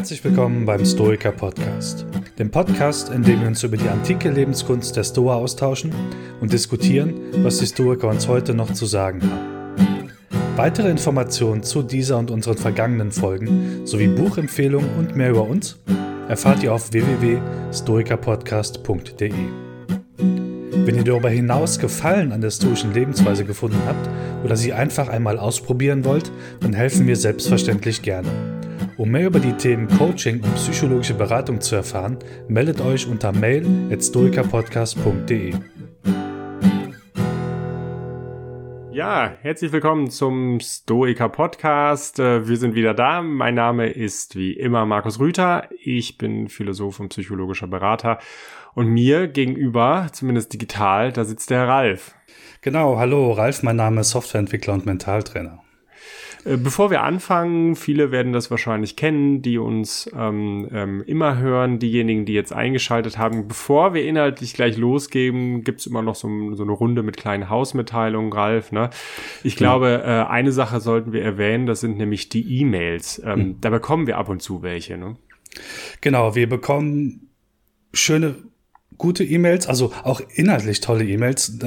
Herzlich willkommen beim Stoiker Podcast, dem Podcast, in dem wir uns über die antike Lebenskunst der Stoa austauschen und diskutieren, was die Stoiker uns heute noch zu sagen haben. Weitere Informationen zu dieser und unseren vergangenen Folgen sowie Buchempfehlungen und mehr über uns erfahrt ihr auf www.stoikerpodcast.de. Wenn ihr darüber hinaus Gefallen an der stoischen Lebensweise gefunden habt oder sie einfach einmal ausprobieren wollt, dann helfen wir selbstverständlich gerne. Um mehr über die Themen Coaching und psychologische Beratung zu erfahren, meldet euch unter mail at stoikerpodcast.de. Ja, herzlich willkommen zum Stoiker Podcast. Äh, wir sind wieder da. Mein Name ist wie immer Markus Rüther. Ich bin Philosoph und psychologischer Berater und mir gegenüber, zumindest digital, da sitzt der Ralf. Genau, hallo Ralf, mein Name ist Softwareentwickler und Mentaltrainer. Äh, bevor wir anfangen, viele werden das wahrscheinlich kennen, die uns ähm, ähm, immer hören, diejenigen, die jetzt eingeschaltet haben. Bevor wir inhaltlich gleich losgeben, gibt's immer noch so, so, eine Runde mit kleinen Hausmitteilungen, Ralf. Ne? Ich glaube, äh, eine Sache sollten wir erwähnen, das sind nämlich die E-Mails. Ähm, mhm. Da bekommen wir ab und zu welche. Ne? Genau, wir bekommen schöne, gute E-Mails, also auch inhaltlich tolle E-Mails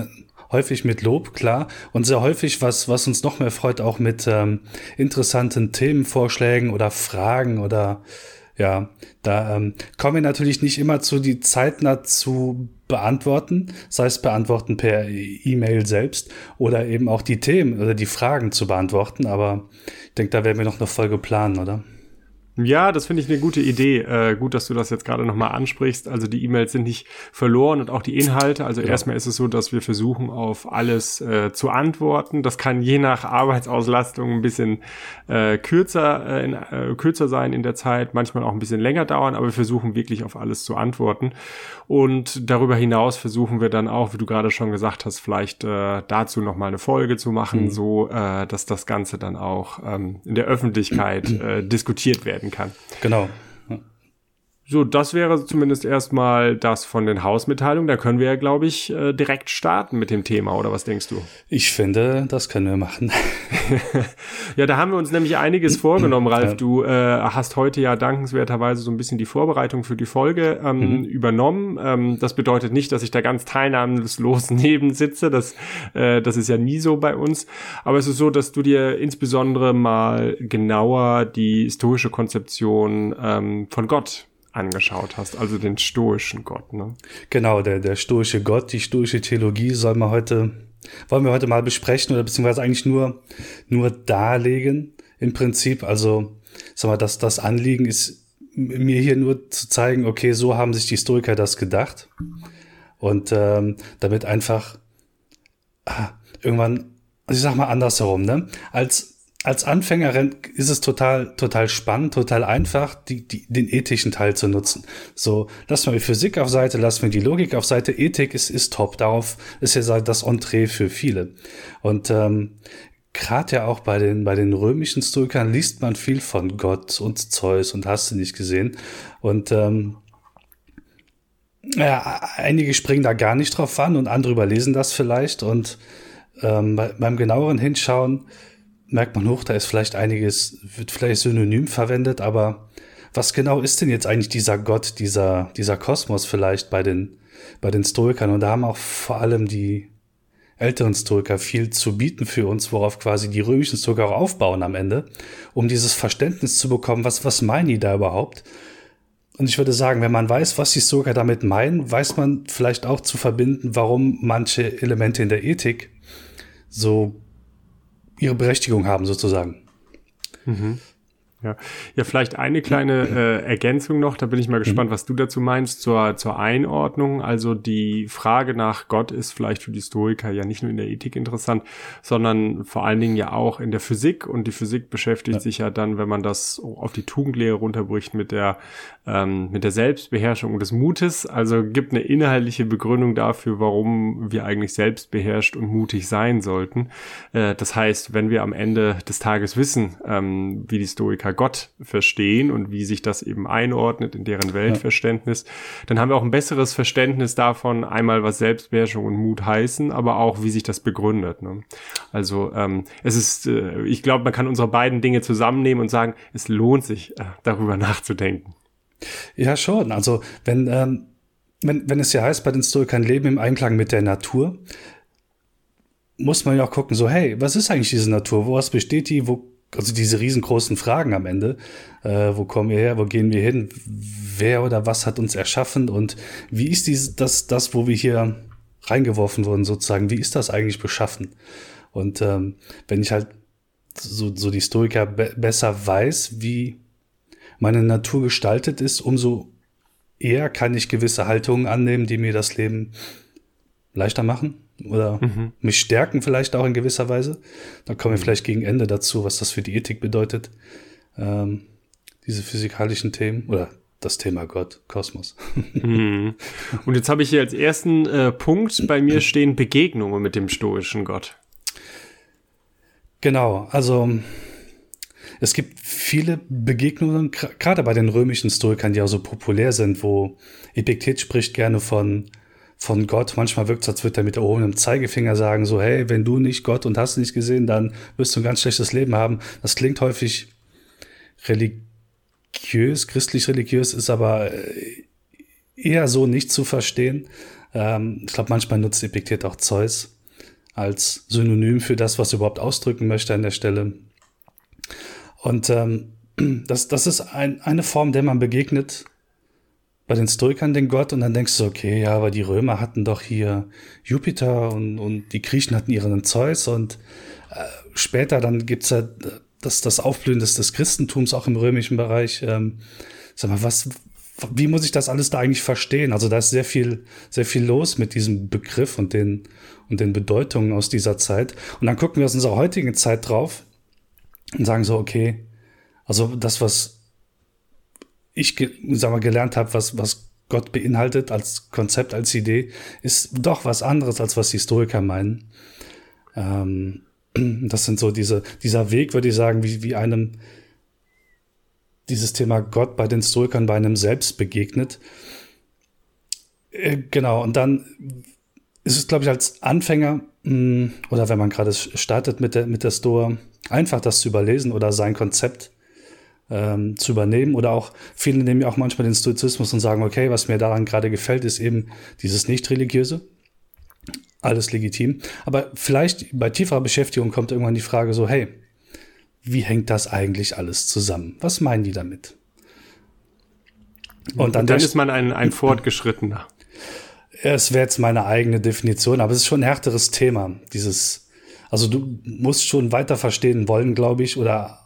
häufig mit Lob, klar, und sehr häufig, was, was uns noch mehr freut, auch mit ähm, interessanten Themenvorschlägen oder Fragen oder ja, da ähm, kommen wir natürlich nicht immer zu, die zeitnah zu beantworten, sei es beantworten per E-Mail selbst oder eben auch die Themen oder die Fragen zu beantworten, aber ich denke, da werden wir noch eine Folge planen, oder? Ja, das finde ich eine gute Idee. Äh, gut, dass du das jetzt gerade nochmal ansprichst. Also die E-Mails sind nicht verloren und auch die Inhalte. Also ja. erstmal ist es so, dass wir versuchen, auf alles äh, zu antworten. Das kann je nach Arbeitsauslastung ein bisschen äh, kürzer, äh, in, äh, kürzer sein in der Zeit, manchmal auch ein bisschen länger dauern, aber wir versuchen wirklich auf alles zu antworten. Und darüber hinaus versuchen wir dann auch, wie du gerade schon gesagt hast, vielleicht äh, dazu nochmal eine Folge zu machen, mhm. so dass das Ganze dann auch ähm, in der Öffentlichkeit diskutiert werden kann. Genau. So, das wäre zumindest erstmal das von den Hausmitteilungen. Da können wir ja, glaube ich, äh, direkt starten mit dem Thema, oder was denkst du? Ich finde, das können wir machen. ja, da haben wir uns nämlich einiges vorgenommen, Ralf. Ja. Du äh, hast heute ja dankenswerterweise so ein bisschen die Vorbereitung für die Folge ähm, mhm. übernommen. Ähm, das bedeutet nicht, dass ich da ganz teilnahmslos neben sitze. Das, äh, das ist ja nie so bei uns. Aber es ist so, dass du dir insbesondere mal genauer die historische Konzeption ähm, von Gott angeschaut hast, also den stoischen Gott, ne? Genau, der, der stoische Gott, die stoische Theologie soll man heute, wollen wir heute mal besprechen oder beziehungsweise eigentlich nur, nur darlegen im Prinzip. Also, sag mal, das, das Anliegen ist mir hier nur zu zeigen, okay, so haben sich die Historiker das gedacht. Und ähm, damit einfach ah, irgendwann, also ich sag mal andersherum, ne? Als als Anfängerin ist es total, total spannend, total einfach, die, die, den ethischen Teil zu nutzen. So, lassen wir die Physik auf Seite, lassen wir die Logik auf Seite. Ethik ist, ist top. Darauf ist ja das Entree für viele. Und ähm, gerade ja auch bei den, bei den römischen Stoikern liest man viel von Gott und Zeus und hast du nicht gesehen. Und ähm, ja, einige springen da gar nicht drauf an und andere überlesen das vielleicht. Und ähm, beim genaueren Hinschauen merkt man hoch, da ist vielleicht einiges, wird vielleicht synonym verwendet, aber was genau ist denn jetzt eigentlich dieser Gott, dieser, dieser Kosmos vielleicht bei den, bei den Stoikern? Und da haben auch vor allem die älteren Stoiker viel zu bieten für uns, worauf quasi die römischen Stoiker auch aufbauen am Ende, um dieses Verständnis zu bekommen, was, was meinen die da überhaupt? Und ich würde sagen, wenn man weiß, was die Stoiker damit meinen, weiß man vielleicht auch zu verbinden, warum manche Elemente in der Ethik so ihre Berechtigung haben, sozusagen. Mhm. Ja. ja, vielleicht eine kleine äh, Ergänzung noch, da bin ich mal mhm. gespannt, was du dazu meinst, zur, zur Einordnung. Also die Frage nach Gott ist vielleicht für die Historiker ja nicht nur in der Ethik interessant, sondern vor allen Dingen ja auch in der Physik. Und die Physik beschäftigt ja. sich ja dann, wenn man das auf die Tugendlehre runterbricht, mit der, ähm, mit der Selbstbeherrschung und des Mutes. Also gibt eine inhaltliche Begründung dafür, warum wir eigentlich selbstbeherrscht und mutig sein sollten. Äh, das heißt, wenn wir am Ende des Tages wissen, ähm, wie die Stoiker Gott verstehen und wie sich das eben einordnet in deren Weltverständnis, ja. dann haben wir auch ein besseres Verständnis davon, einmal was Selbstbeherrschung und Mut heißen, aber auch wie sich das begründet. Ne? Also ähm, es ist, äh, ich glaube, man kann unsere beiden Dinge zusammennehmen und sagen, es lohnt sich, äh, darüber nachzudenken. Ja, schon. Also wenn, ähm, wenn, wenn es ja heißt, bei den Stoikern leben im Einklang mit der Natur, muss man ja auch gucken, so, hey, was ist eigentlich diese Natur? Woraus besteht die? Wo, also diese riesengroßen Fragen am Ende. Äh, wo kommen wir her? Wo gehen wir hin? Wer oder was hat uns erschaffen? Und wie ist dies, das, das, wo wir hier reingeworfen wurden, sozusagen? Wie ist das eigentlich beschaffen? Und ähm, wenn ich halt so, so die Historiker be besser weiß, wie meine Natur gestaltet ist, umso eher kann ich gewisse Haltungen annehmen, die mir das Leben leichter machen oder mhm. mich stärken vielleicht auch in gewisser Weise. Dann kommen wir mhm. vielleicht gegen Ende dazu, was das für die Ethik bedeutet. Ähm, diese physikalischen Themen oder das Thema Gott, Kosmos. Mhm. Und jetzt habe ich hier als ersten äh, Punkt bei mir stehen Begegnungen mit dem stoischen Gott. Genau, also es gibt viele Begegnungen, gerade bei den römischen Stoikern, die auch so populär sind, wo Epiktet spricht gerne von von Gott. Manchmal wirkt es, als würde er mit erhobenem Zeigefinger sagen, so, hey, wenn du nicht Gott und hast nicht gesehen, dann wirst du ein ganz schlechtes Leben haben. Das klingt häufig religiös, christlich-religiös, ist aber äh, eher so nicht zu verstehen. Ähm, ich glaube, manchmal nutzt Epiktet auch Zeus als Synonym für das, was er überhaupt ausdrücken möchte an der Stelle. Und ähm, das, das ist ein, eine Form, der man begegnet, bei den Stoikern den Gott und dann denkst du, okay, ja, aber die Römer hatten doch hier Jupiter und, und die Griechen hatten ihren Zeus und äh, später dann gibt's ja das, das Aufblühen des, des Christentums auch im römischen Bereich. Ähm, sag mal, was, wie muss ich das alles da eigentlich verstehen? Also da ist sehr viel, sehr viel los mit diesem Begriff und den, und den Bedeutungen aus dieser Zeit. Und dann gucken wir aus unserer heutigen Zeit drauf und sagen so, okay, also das, was ich sag mal, gelernt habe, was, was Gott beinhaltet als Konzept, als Idee, ist doch was anderes, als was Historiker meinen. Ähm, das sind so diese, dieser Weg, würde ich sagen, wie, wie einem dieses Thema Gott bei den Historikern bei einem selbst begegnet. Äh, genau, und dann ist es, glaube ich, als Anfänger mh, hm, oder wenn man gerade startet mit der, mit der Store, einfach das zu überlesen oder sein Konzept ähm, zu übernehmen. Oder auch viele nehmen ja auch manchmal den Stoizismus und sagen, okay, was mir daran gerade gefällt, ist eben dieses Nicht-Religiöse. Alles legitim. Aber vielleicht bei tieferer Beschäftigung kommt irgendwann die Frage so, hey, wie hängt das eigentlich alles zusammen? Was meinen die damit? Und dann, und dann ist man ein, ein Fortgeschrittener. Es wäre jetzt meine eigene Definition, aber es ist schon ein härteres Thema. Dieses, also du musst schon weiter verstehen wollen, glaube ich, oder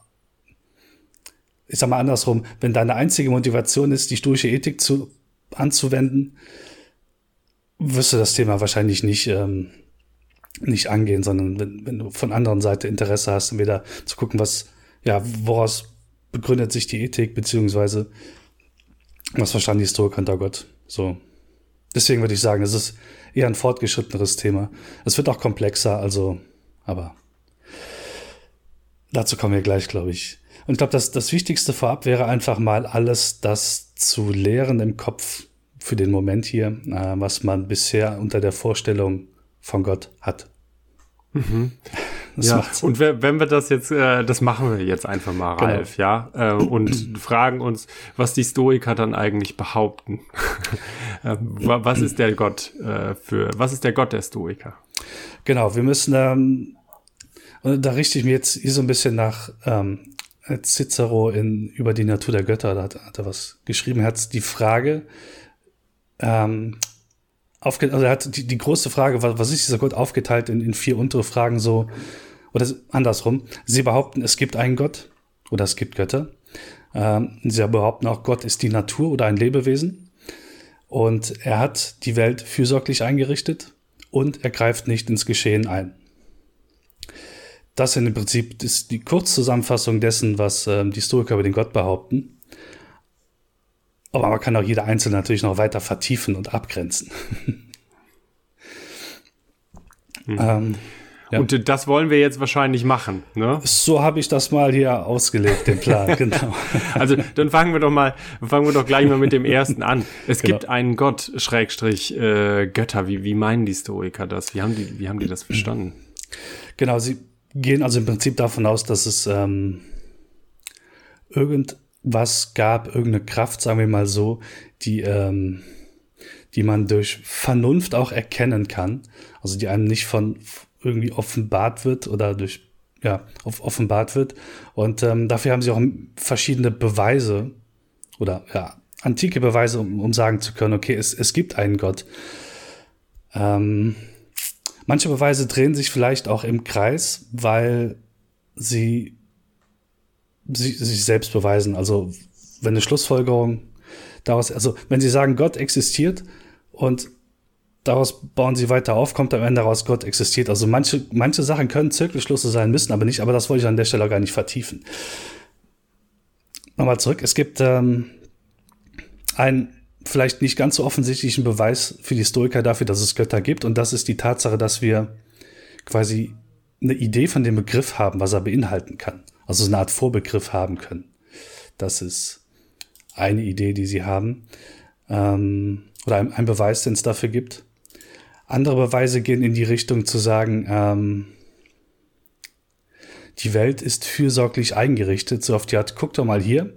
ich sag mal andersrum, wenn deine einzige Motivation ist, die stoische Ethik zu, anzuwenden, wirst du das Thema wahrscheinlich nicht, ähm, nicht angehen, sondern wenn, wenn du von anderen Seite Interesse hast, wieder zu gucken, was, ja, woraus begründet sich die Ethik, beziehungsweise was verstanden die Historiker unter Gott. So. Deswegen würde ich sagen, es ist eher ein fortgeschritteneres Thema. Es wird auch komplexer, also, aber dazu kommen wir gleich, glaube ich. Und ich glaube, das, das Wichtigste vorab wäre einfach mal alles das zu lehren im Kopf für den Moment hier, äh, was man bisher unter der Vorstellung von Gott hat. Mhm. ja, und wenn wir das jetzt, äh, das machen wir jetzt einfach mal, genau. Ralf, ja, äh, und fragen uns, was die Stoiker dann eigentlich behaupten. äh, was ist der Gott äh, für, was ist der Gott der Stoiker? Genau, wir müssen, ähm, da richte ich mir jetzt hier so ein bisschen nach ähm, Cicero in über die Natur der Götter, da hat, hat er was geschrieben, er hat die Frage, ähm, aufge also er hat die, die große Frage, was, was ist dieser Gott aufgeteilt in, in vier untere Fragen so, oder andersrum, sie behaupten, es gibt einen Gott oder es gibt Götter. Ähm, sie behaupten auch, Gott ist die Natur oder ein Lebewesen. Und er hat die Welt fürsorglich eingerichtet und er greift nicht ins Geschehen ein das sind im Prinzip ist die Kurzzusammenfassung dessen, was ähm, die Historiker über den Gott behaupten. Aber man kann auch jeder Einzelne natürlich noch weiter vertiefen und abgrenzen. mhm. ähm, Ja. Und das wollen wir jetzt wahrscheinlich machen, ne? So habe ich das mal hier ausgelegt, den Plan, genau. also dann fangen wir doch mal, fangen wir doch gleich mal mit dem ersten an. Es genau. gibt einen Gott, Schrägstrich, äh, Götter. Wie, wie meinen die Historiker das? Wie haben die, wie haben die das verstanden? Genau, sie gehen also im Prinzip davon aus, dass es ähm, irgendwas gab, irgendeine Kraft, sagen wir mal so, die ähm, die man durch Vernunft auch erkennen kann, also die einem nicht von irgendwie offenbart wird oder durch ja offenbart wird und ähm, dafür haben sie auch verschiedene Beweise oder ja antike Beweise, um, um sagen zu können, okay, es, es gibt einen Gott. Ähm, manche Beweise drehen sich vielleicht auch im Kreis, weil sie, sie sich selbst beweisen. Also wenn eine Schlussfolgerung daraus, also wenn sie sagen, Gott existiert und daraus bauen sie weiter auf, kommt am Ende raus, Gott existiert. Also manche, manche Sachen können Zirkelschlüsse sein, müssen aber nicht, aber das wollte ich an der Stelle gar nicht vertiefen. Nochmal zurück, es gibt ähm, einen vielleicht nicht ganz so offensichtlichen Beweis für die Historiker dafür, dass es Götter gibt und das ist die Tatsache, dass wir quasi eine Idee von dem Begriff haben, was er beinhalten kann. Also eine Art Vorbegriff haben können. Das ist eine Idee, die sie haben. Ähm, oder ein, ein Beweis, den es dafür gibt. Andere Beweise gehen in die Richtung zu sagen, ähm, die Welt ist fürsorglich eingerichtet, so auf die Art, guck doch mal hier,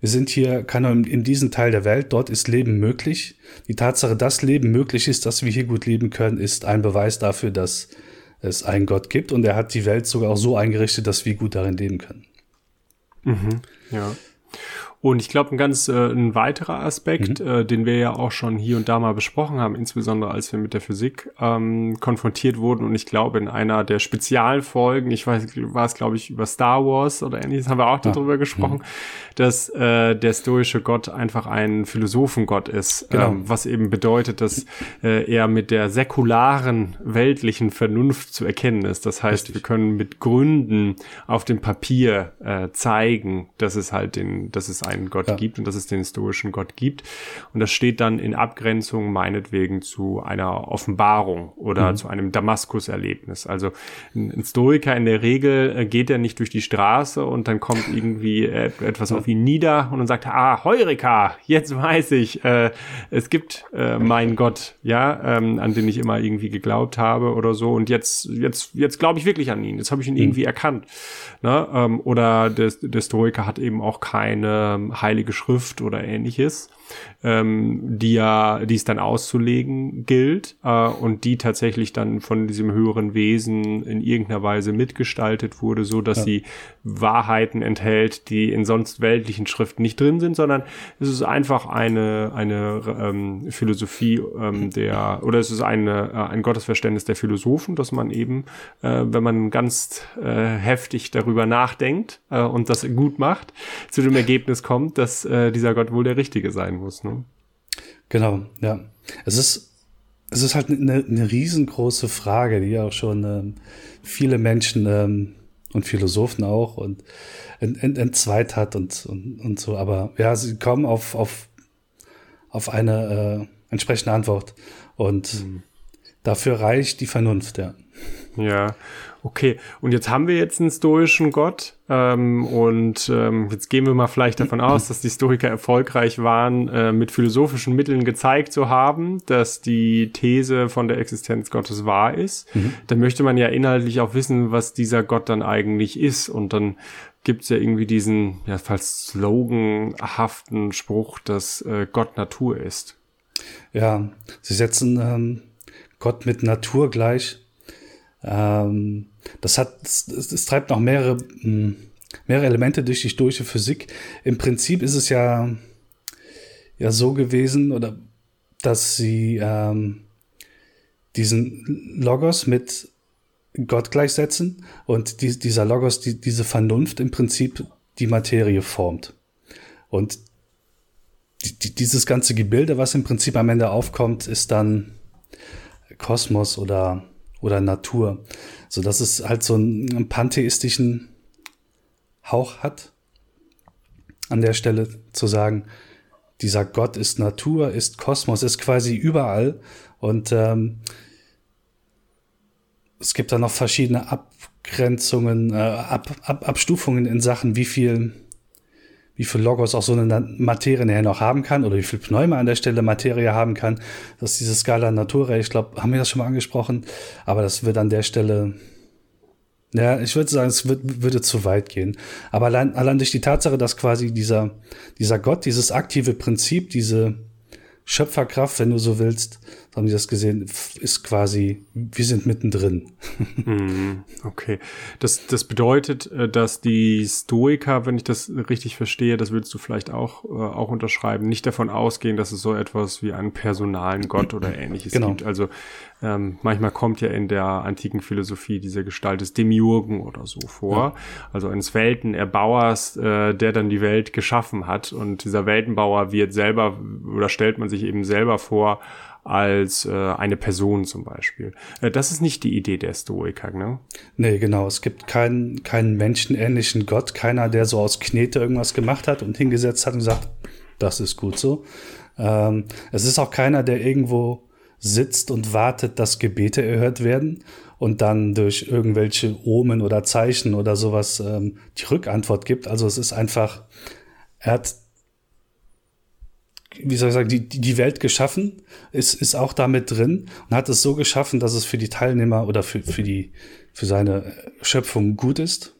wir sind hier, in, in diesem Teil der Welt, dort ist Leben möglich. Die Tatsache, dass Leben möglich ist, dass wir hier gut leben können, ist ein Beweis dafür, dass es einen Gott gibt und er hat die Welt sogar auch so eingerichtet, dass wir gut darin leben können. Mhm, ja. Und ich glaube, ein ganz äh, ein weiterer Aspekt, mhm. äh, den wir ja auch schon hier und da mal besprochen haben, insbesondere als wir mit der Physik ähm, konfrontiert wurden. Und ich glaube, in einer der Spezialfolgen, ich weiß, war es, glaube ich, über Star Wars oder ähnliches, haben wir auch ah. darüber gesprochen, mhm. dass äh, der stoische Gott einfach ein Philosophengott ist. Genau. Ähm, was eben bedeutet, dass äh, er mit der säkularen, weltlichen Vernunft zu erkennen ist. Das heißt, Richtig. wir können mit Gründen auf dem Papier äh, zeigen, dass es halt den, dass es einen Gott ja. gibt und dass es den historischen Gott gibt. Und das steht dann in Abgrenzung meinetwegen zu einer Offenbarung oder mhm. zu einem Damaskus-Erlebnis. Also ein, Stoiker in der Regel äh, geht er nicht durch die Straße und dann kommt irgendwie etwas auf ihn nieder und dann sagt, ah, Heureka, jetzt weiß ich, äh, es gibt äh, meinen Gott, ja, ähm, an den ich immer irgendwie geglaubt habe oder so. Und jetzt, jetzt, jetzt glaube ich wirklich an ihn. Jetzt habe ich ihn mhm. irgendwie erkannt. Ne? Ähm, oder der, der Stoiker hat eben auch keine ähm, heilige Schrift oder ähnliches ähm, die ja, die es dann auszulegen gilt äh, und die tatsächlich dann von diesem höheren Wesen in irgendeiner Weise mitgestaltet wurde, so dass ja. sie Wahrheiten enthält, die in sonst weltlichen Schriften nicht drin sind, sondern es ist einfach eine eine ähm, Philosophie ähm, der oder es ist eine äh, ein Gottesverständnis der Philosophen, dass man eben, äh, wenn man ganz äh, heftig darüber nachdenkt äh, und das gut macht, zu dem Ergebnis kommt, dass äh, dieser Gott wohl der richtige sein muss. Ne? Genau, ja. Es ist, es ist halt eine, eine riesengroße Frage, die auch schon ähm, viele Menschen ähm, und Philosophen auch und ent, ent, entzweit hat und, und, und so. Aber ja, sie kommen auf, auf, auf eine äh, entsprechende Antwort. Und mhm. dafür reicht die Vernunft, ja. Ja, Okay, und jetzt haben wir jetzt einen stoischen Gott ähm, und ähm, jetzt gehen wir mal vielleicht davon aus, dass die Stoiker erfolgreich waren, äh, mit philosophischen Mitteln gezeigt zu haben, dass die These von der Existenz Gottes wahr ist. Mhm. Dann möchte man ja inhaltlich auch wissen, was dieser Gott dann eigentlich ist und dann gibt's ja irgendwie diesen, ja, falls sloganhaften Spruch, dass äh, Gott Natur ist. Ja, sie setzen ähm, Gott mit Natur gleich. Ähm, das hat, es treibt noch mehrere, hm, mehrere Elemente durch die stoische Physik. Im Prinzip ist es ja, ja so gewesen, oder dass sie ähm, diesen Logos mit Gott gleichsetzen und die, dieser Logos, die, diese Vernunft im Prinzip die Materie formt. Und die, die, dieses ganze Gebilde, was im Prinzip am Ende aufkommt, ist dann Kosmos oder oder Natur. So dass es halt so einen pantheistischen Hauch hat, an der Stelle zu sagen, dieser Gott ist Natur, ist Kosmos, ist quasi überall. Und ähm, es gibt da noch verschiedene Abgrenzungen, äh, Ab, Ab, Abstufungen in Sachen, wie viel, wie viel Logos auch so eine Materie nachher noch haben kann oder wie viel Pneuma an der Stelle Materie haben kann. Das ist diese Skala Natura. Ich glaube, haben wir das schon mal angesprochen, aber das wird an der Stelle ja, ich würde sagen, es wird, würde zu weit gehen. Aber allein, allein durch die Tatsache, dass quasi dieser, dieser Gott, dieses aktive Prinzip, diese Schöpferkraft, wenn du so willst, haben die das gesehen, ist quasi, wir sind mittendrin. Mhm, okay. Das, das bedeutet, äh, dass die Stoiker, wenn ich das richtig verstehe, das würdest du vielleicht auch, äh, auch unterschreiben, nicht davon ausgehen, dass es so etwas wie einen personalen Gott oder ähnliches genau. gibt. Also ähm, manchmal kommt ja in der antiken Philosophie diese Gestalt des Demiurgen oder so vor. Ja. Also eines Weltenerbauers, äh, der dann die Welt geschaffen hat. Und dieser Weltenbauer wird selber oder stellt man sich eben selber vor als äh, eine Person zum Beispiel. Äh, das ist nicht die Idee der Stoiker, ne? Nee, genau. Es gibt keinen, keinen menschenähnlichen Gott, keiner, der so aus Knete irgendwas gemacht hat und hingesetzt hat und sagt, das ist gut so. Ähm, es ist auch keiner, der irgendwo sitzt und wartet, dass Gebete erhört werden und dann durch irgendwelche Omen oder Zeichen oder sowas ähm, die Rückantwort gibt. Also es ist einfach, er hat wie soll ich sagen, die, die Welt geschaffen, ist, ist auch damit drin und hat es so geschaffen, dass es für die Teilnehmer oder für, für die, für seine Schöpfung gut ist.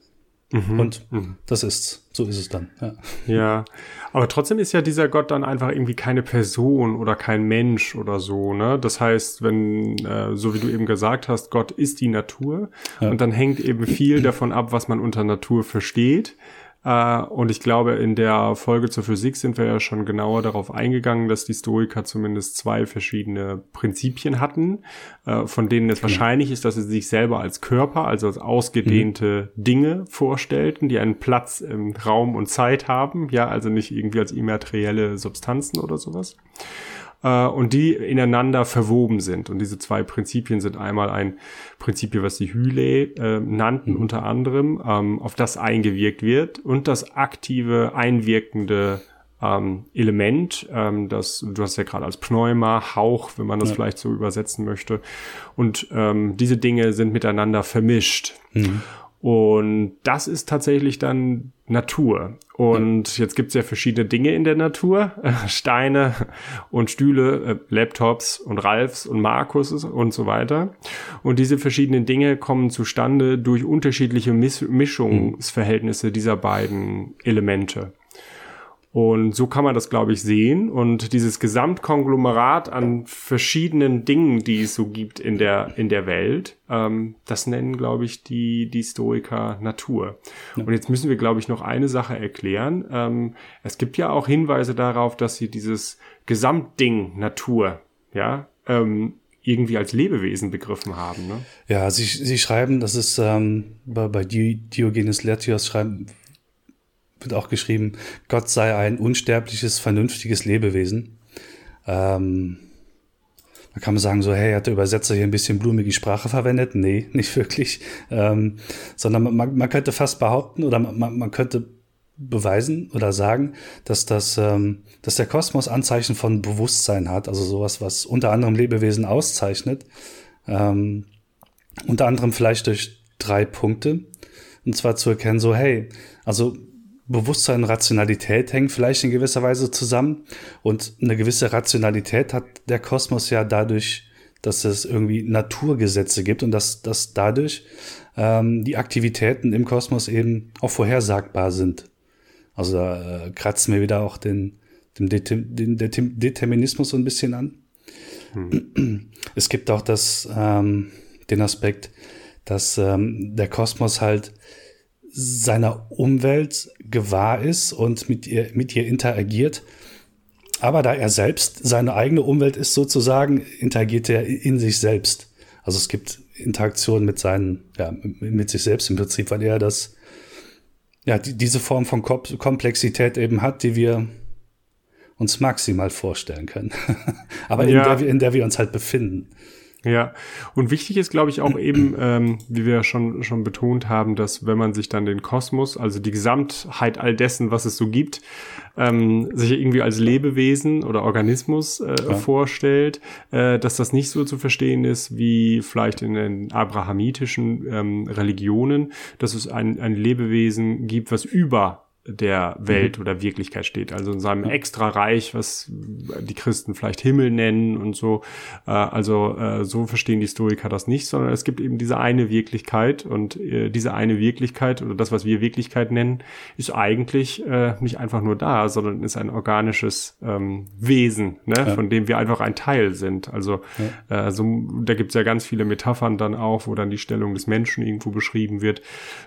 Mhm. Und mhm. das ist, so ist es dann. Ja. ja, aber trotzdem ist ja dieser Gott dann einfach irgendwie keine Person oder kein Mensch oder so, ne? Das heißt, wenn, äh, so wie du eben gesagt hast, Gott ist die Natur ja. und dann hängt eben viel davon ab, was man unter Natur versteht. Äh, und ich glaube, in der Folge zur Physik sind wir ja schon genauer darauf eingegangen, dass die Stoiker zumindest zwei verschiedene Prinzipien hatten, äh, von denen es genau. wahrscheinlich ist, dass sie sich selber als Körper, also als ausgedehnte mhm. Dinge vorstellten, die einen Platz im Raum und Zeit haben, ja, also nicht irgendwie als immaterielle Substanzen oder sowas äh, und die ineinander verwoben sind. Und diese zwei Prinzipien sind einmal ein Prinzip, was die Hyle äh, nannten, mhm. unter anderem, ähm, auf das eingewirkt wird und das aktive, einwirkende ähm, Element, ähm, das du hast ja gerade als Pneuma, Hauch, wenn man das ja. vielleicht so übersetzen möchte. Und ähm, diese Dinge sind miteinander vermischt. Mhm. Und das ist tatsächlich dann Natur. Und jetzt gibt's ja verschiedene Dinge in der Natur. Steine und Stühle, äh, Laptops und Ralfs und Markus und so weiter. Und diese verschiedenen Dinge kommen zustande durch unterschiedliche Misch Mischungsverhältnisse dieser beiden Elemente. Und so kann man das, glaube ich, sehen. Und dieses Gesamtkonglomerat an verschiedenen Dingen, die es so gibt in der, in der Welt, ähm, das nennen, glaube ich, die, die Stoiker Natur. Ja. Und jetzt müssen wir, glaube ich, noch eine Sache erklären. Ähm, es gibt ja auch Hinweise darauf, dass sie dieses Gesamtding Natur, ja, ähm, irgendwie als Lebewesen begriffen haben. Ne? Ja, sie, sie schreiben, das ist ähm, bei, bei Diogenes Laertios schreiben, wird auch geschrieben, Gott sei ein unsterbliches, vernünftiges Lebewesen. Ähm, da kann man sagen, so, hey, hat der Übersetzer hier ein bisschen blumige Sprache verwendet? Nee, nicht wirklich. Ähm, sondern man, man könnte fast behaupten oder man, man könnte beweisen oder sagen, dass das, ähm, dass der Kosmos Anzeichen von Bewusstsein hat, also sowas, was unter anderem Lebewesen auszeichnet. Ähm, unter anderem vielleicht durch drei Punkte. Und zwar zu erkennen, so, hey, also Bewusstsein und Rationalität hängen vielleicht in gewisser Weise zusammen. Und eine gewisse Rationalität hat der Kosmos ja dadurch, dass es irgendwie Naturgesetze gibt und dass, dass dadurch ähm, die Aktivitäten im Kosmos eben auch vorhersagbar sind. Also da äh, kratzen wir wieder auch den, den, den, den Determinismus so ein bisschen an. Hm. Es gibt auch das, ähm, den Aspekt, dass ähm, der Kosmos halt seiner Umwelt gewahr ist und mit ihr, mit ihr interagiert. Aber da er selbst seine eigene Umwelt ist sozusagen, interagiert er in sich selbst. Also es gibt Interaktionen mit seinen, ja, mit sich selbst im Prinzip, weil er das, ja, die, diese Form von Komplexität eben hat, die wir uns maximal vorstellen können. Aber ja. in, der, in der wir uns halt befinden. Ja, und wichtig ist, glaube ich, auch eben, ähm, wie wir schon, schon betont haben, dass wenn man sich dann den Kosmos, also die Gesamtheit all dessen, was es so gibt, ähm, sich irgendwie als Lebewesen oder Organismus äh, ja. vorstellt, äh, dass das nicht so zu verstehen ist wie vielleicht in den abrahamitischen ähm, Religionen, dass es ein, ein Lebewesen gibt, was über der Welt mhm. oder Wirklichkeit steht. Also in seinem extra Reich, was die Christen vielleicht Himmel nennen und so. Äh, also äh, so verstehen die Historiker das nicht, sondern es gibt eben diese eine Wirklichkeit und äh, diese eine Wirklichkeit oder das, was wir Wirklichkeit nennen, ist eigentlich äh, nicht einfach nur da, sondern ist ein organisches ähm, Wesen, ne, ja. von dem wir einfach ein Teil sind. Also ja. äh, so, da gibt es ja ganz viele Metaphern dann auch, wo dann die Stellung des Menschen irgendwo beschrieben wird,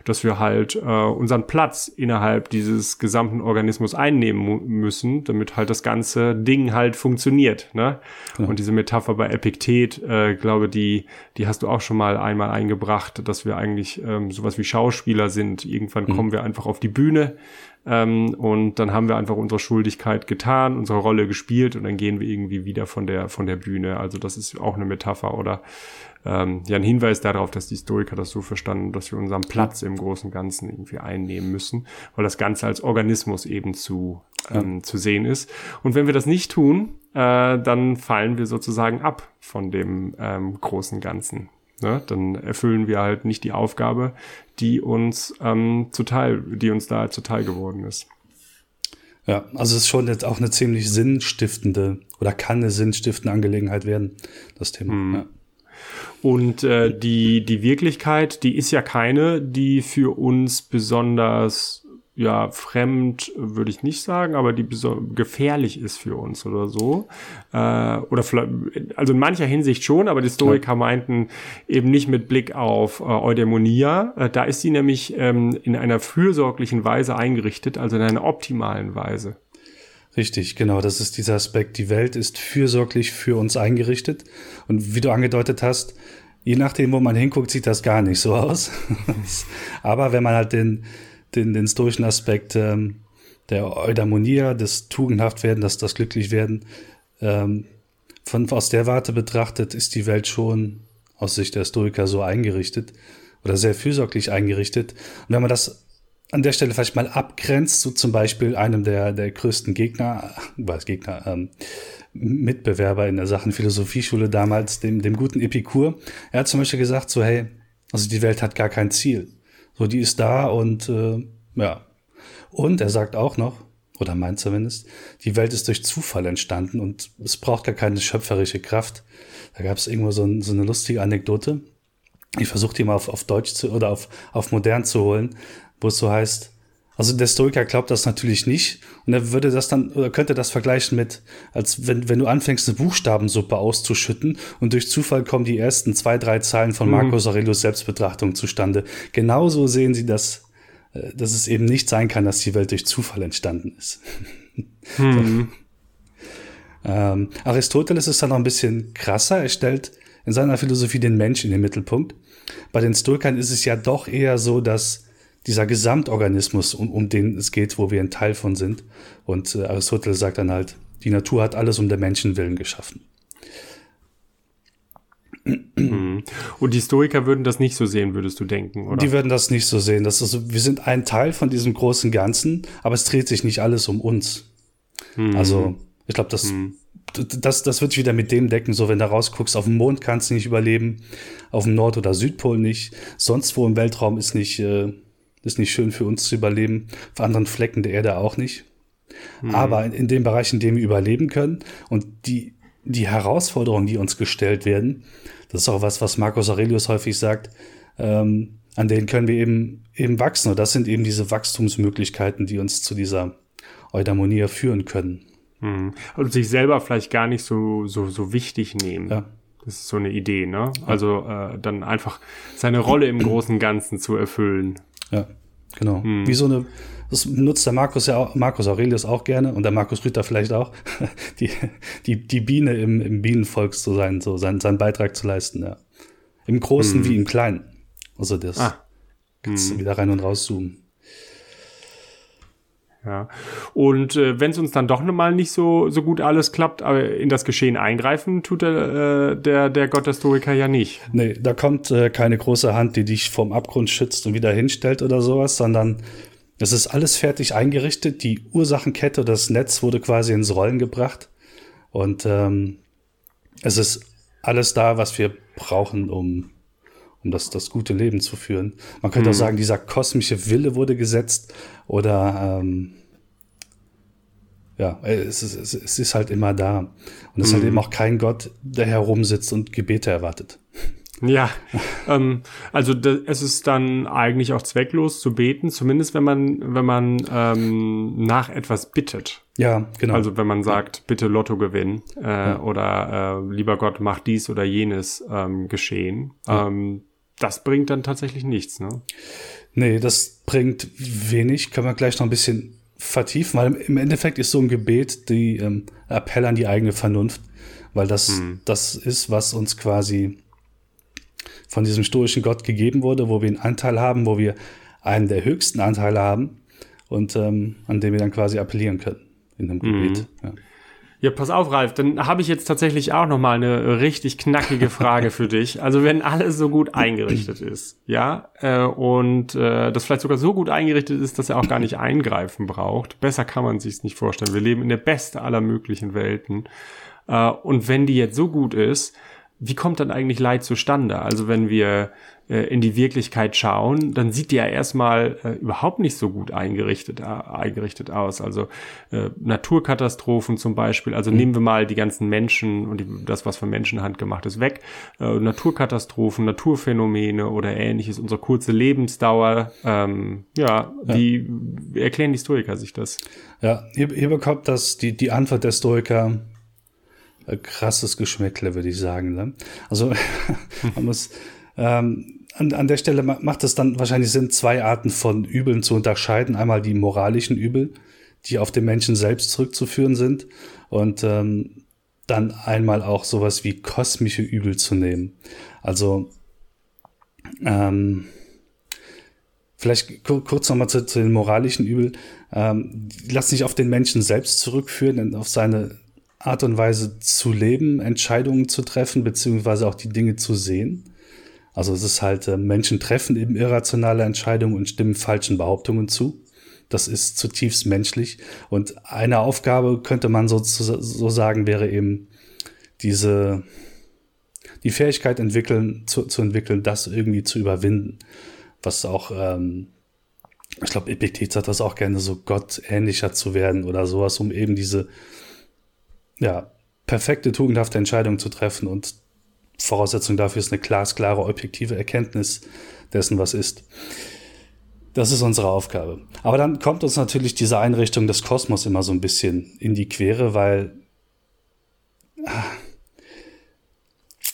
dass wir halt äh, unseren Platz innerhalb dieses dieses gesamten Organismus einnehmen müssen, damit halt das ganze Ding halt funktioniert. Ne? Genau. Und diese Metapher bei Epiktet, äh, glaube die, die hast du auch schon mal einmal eingebracht, dass wir eigentlich ähm, sowas wie Schauspieler sind. Irgendwann mhm. kommen wir einfach auf die Bühne ähm, und dann haben wir einfach unsere Schuldigkeit getan, unsere Rolle gespielt und dann gehen wir irgendwie wieder von der von der Bühne. Also das ist auch eine Metapher oder ähm, ja ein Hinweis darauf, dass die Historiker das so verstanden, dass wir unseren Platz im großen Ganzen irgendwie einnehmen müssen, weil das Ganze als Organismus eben zu, ähm, ja. zu sehen ist. Und wenn wir das nicht tun, äh, dann fallen wir sozusagen ab von dem ähm, großen Ganzen. Ne? Dann erfüllen wir halt nicht die Aufgabe, die uns ähm, zuteil, die uns da zuteil geworden ist. Ja, also es ist schon jetzt auch eine ziemlich sinnstiftende oder kann eine sinnstiftende Angelegenheit werden, das Thema. Mhm. Ja. Und äh, die, die Wirklichkeit, die ist ja keine, die für uns besonders ja, fremd würde ich nicht sagen, aber die gefährlich ist für uns oder so. Äh, oder vielleicht, also in mancher Hinsicht schon, aber die Historiker ja. meinten eben nicht mit Blick auf äh, Eudaimonia. Äh, da ist sie nämlich ähm, in einer fürsorglichen Weise eingerichtet, also in einer optimalen Weise. Richtig, genau, das ist dieser Aspekt. Die Welt ist fürsorglich für uns eingerichtet. Und wie du angedeutet hast, je nachdem, wo man hinguckt, sieht das gar nicht so aus. Aber wenn man halt den, den, den stoischen Aspekt ähm, der Eudaimonia, des Tugendhaftwerden, das, das Glücklichwerden, ähm, von, aus der Warte betrachtet, ist die Welt schon aus Sicht der Stoiker so eingerichtet oder sehr fürsorglich eingerichtet. Und wenn man das an der Stelle vielleicht mal abgrenzt, so zum Beispiel einem der, der größten Gegner, was Gegner, ähm, Mitbewerber in der Sachen Philosophieschule damals, dem, dem guten Epikur. Er hat zum Beispiel gesagt, so, hey, also die Welt hat gar kein Ziel. So, die ist da und äh, ja. Und er sagt auch noch, oder meint zumindest, die Welt ist durch Zufall entstanden und es braucht gar keine schöpferische Kraft. Da gab es irgendwo so, ein, so, eine lustige Anekdote. Ich versuche die mal auf, auf Deutsch zu oder auf, auf modern zu holen, wo es so heißt, also der Stoiker glaubt das natürlich nicht und er würde das dann oder könnte das vergleichen mit, als wenn, wenn du anfängst, eine Buchstabensuppe auszuschütten und durch Zufall kommen die ersten zwei, drei Zeilen von mhm. Marcus Aurelius Selbstbetrachtung zustande. Genauso sehen sie das, äh, dass es eben nicht sein kann, dass die Welt durch Zufall entstanden ist. Mhm. ähm, Aristoteles ist dann noch ein bisschen krasser. Er stellt in seiner Philosophie den Mensch in den Mittelpunkt. Bei den Stoikern ist es ja doch eher so, dass dieser Gesamtorganismus, um, um den es geht, wo wir ein Teil von sind. Und äh, Aristoteles sagt dann halt, die Natur hat alles um der Menschen willen geschaffen. Mhm. Und die Historiker würden das nicht so sehen, würdest du denken, oder? Die würden das nicht so sehen. Das ist, wir sind ein Teil von diesem großen Ganzen, aber es dreht sich nicht alles um uns. Mhm. Also, ich glaube, das, mhm. das, das wird sich wieder mit dem decken, so wenn du rausguckst, auf dem Mond kannst du nicht überleben, auf dem Nord- oder Südpol nicht, sonst wo im Weltraum ist nicht, äh, ist nicht schön für uns zu überleben, auf anderen Flecken der Erde auch nicht. Mhm. Aber in, in dem Bereich, in dem wir überleben können und die, die Herausforderungen, die uns gestellt werden, das ist auch was, was Marcus Aurelius häufig sagt, ähm, an denen können wir eben, eben wachsen. Und das sind eben diese Wachstumsmöglichkeiten, die uns zu dieser Eudaimonia führen können. Mhm. Und sich selber vielleicht gar nicht so, so, so wichtig nehmen. Ja. Das ist so eine Idee, ne? Also äh, dann einfach seine Rolle im großen Ganzen zu erfüllen. Ja, genau. Hm. Wie so eine, das nutzt der Markus ja auch, Markus Aurelius auch gerne und der Markus Rüther vielleicht auch, die, die, die Biene im, im Bienenvolk zu sein, so seinen, seinen Beitrag zu leisten, ja. Im Großen hm. wie im Kleinen. Also das ah. kannst du hm. wieder rein und rauszoomen. Ja. Und äh, wenn es uns dann doch mal nicht so, so gut alles klappt, aber in das Geschehen eingreifen, tut der, äh, der, der Gott der Stoiker ja nicht. Nee, da kommt äh, keine große Hand, die dich vom Abgrund schützt und wieder hinstellt oder sowas, sondern es ist alles fertig eingerichtet. Die Ursachenkette, das Netz wurde quasi ins Rollen gebracht. Und ähm, es ist alles da, was wir brauchen, um um das, das gute Leben zu führen. Man könnte mhm. auch sagen, dieser kosmische Wille wurde gesetzt oder ähm, ja, es ist, es ist halt immer da. Und es ist halt mhm. eben auch kein Gott, der herumsitzt und Gebete erwartet. Ja, ähm, also es ist dann eigentlich auch zwecklos zu beten, zumindest wenn man, wenn man ähm, nach etwas bittet. Ja, genau. Also wenn man sagt, bitte Lotto gewinnen äh, ja. oder äh, lieber Gott, mach dies oder jenes ähm, geschehen. Ja. Ähm, das bringt dann tatsächlich nichts, ne? Nee, das bringt wenig. Können wir gleich noch ein bisschen vertiefen, weil im Endeffekt ist so ein Gebet die ähm, Appell an die eigene Vernunft, weil das, hm. das ist, was uns quasi von diesem stoischen Gott gegeben wurde, wo wir einen Anteil haben, wo wir einen der höchsten Anteile haben und ähm, an dem wir dann quasi appellieren können in einem Gebet. Mhm. Ja. Ja, pass auf, Ralf, dann habe ich jetzt tatsächlich auch noch mal eine richtig knackige Frage für dich. Also wenn alles so gut eingerichtet ist, ja, äh, und äh, das vielleicht sogar so gut eingerichtet ist, dass er auch gar nicht eingreifen braucht, besser kann man sich's nicht vorstellen. Wir leben in der beste aller möglichen Welten. Äh, und wenn die jetzt so gut ist, wie kommt dann eigentlich Leid zustande? Also wenn wir äh, in die Wirklichkeit schauen, dann sieht die ja erstmal äh, überhaupt nicht so gut eingerichtet, äh, eingerichtet aus. Also äh, Naturkatastrophen zum Beispiel, also mhm. nehmen wir mal die ganzen Menschen und die, das, was von Menschenhand gemacht ist, weg. Äh, Naturkatastrophen, Naturphänomene oder ähnliches, unsere kurze Lebensdauer. Ähm, ja, ja, wie, erklären die Historiker sich das? Ja, hier, hier bekommt das die, die Antwort der Stoiker krasses Geschmäckle, würde ich sagen. Ne? Also man muss ähm, an, an der Stelle macht es dann wahrscheinlich Sinn, zwei Arten von Übeln zu unterscheiden. Einmal die moralischen Übel, die auf den Menschen selbst zurückzuführen sind, und ähm, dann einmal auch sowas wie kosmische Übel zu nehmen. Also ähm, vielleicht kurz nochmal zu, zu den moralischen Übel. Ähm, die lassen sich auf den Menschen selbst zurückführen, auf seine Art und Weise zu leben, Entscheidungen zu treffen, beziehungsweise auch die Dinge zu sehen. Also es ist halt, äh, Menschen treffen eben irrationale Entscheidungen und stimmen falschen Behauptungen zu. Das ist zutiefst menschlich. Und eine Aufgabe könnte man so, so sagen, wäre eben diese, die Fähigkeit entwickeln, zu, zu entwickeln, das irgendwie zu überwinden. Was auch, ähm, ich glaube, Epiktet hat das auch gerne, so gottähnlicher zu werden oder sowas, um eben diese, ja, perfekte, tugendhafte Entscheidung zu treffen und Voraussetzung dafür ist eine glasklare, objektive Erkenntnis dessen, was ist. Das ist unsere Aufgabe. Aber dann kommt uns natürlich diese Einrichtung des Kosmos immer so ein bisschen in die Quere, weil ah,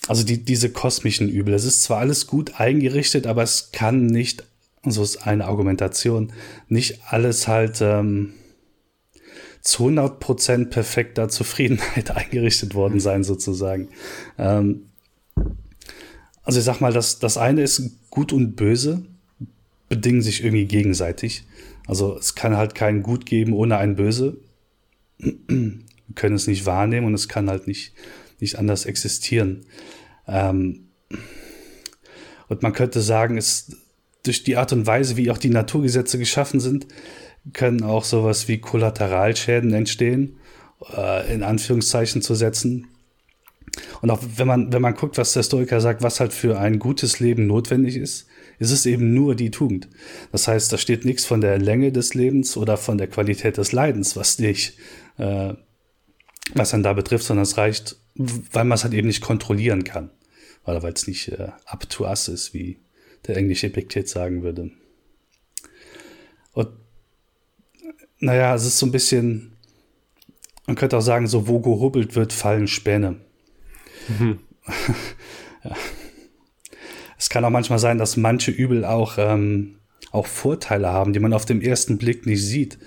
also die, diese kosmischen Übel, es ist zwar alles gut eingerichtet, aber es kann nicht, so ist eine Argumentation, nicht alles halt ähm, zu 100% perfekter Zufriedenheit eingerichtet worden sein, sozusagen. Ähm, also ich sag mal, das, das eine ist gut und böse, bedingen sich irgendwie gegenseitig. Also es kann halt kein Gut geben ohne ein Böse. Wir können es nicht wahrnehmen und es kann halt nicht, nicht anders existieren. Ähm und man könnte sagen, es durch die Art und Weise, wie auch die Naturgesetze geschaffen sind, können auch sowas wie Kollateralschäden entstehen, äh, in Anführungszeichen zu setzen. Und auch wenn man, wenn man guckt, was der Historiker sagt, was halt für ein gutes Leben notwendig ist, ist es eben nur die Tugend. Das heißt, da steht nichts von der Länge des Lebens oder von der Qualität des Leidens, was dich, äh, was dann da betrifft, sondern es reicht, weil man es halt eben nicht kontrollieren kann. Oder weil es nicht äh, up to us ist, wie der englische Epiktet sagen würde. Und naja, es ist so ein bisschen, man könnte auch sagen, so wo gehubbelt wird, fallen Späne. Mhm. ja. Es kann auch manchmal sein, dass manche Übel auch, ähm, auch Vorteile haben, die man auf den ersten Blick nicht sieht.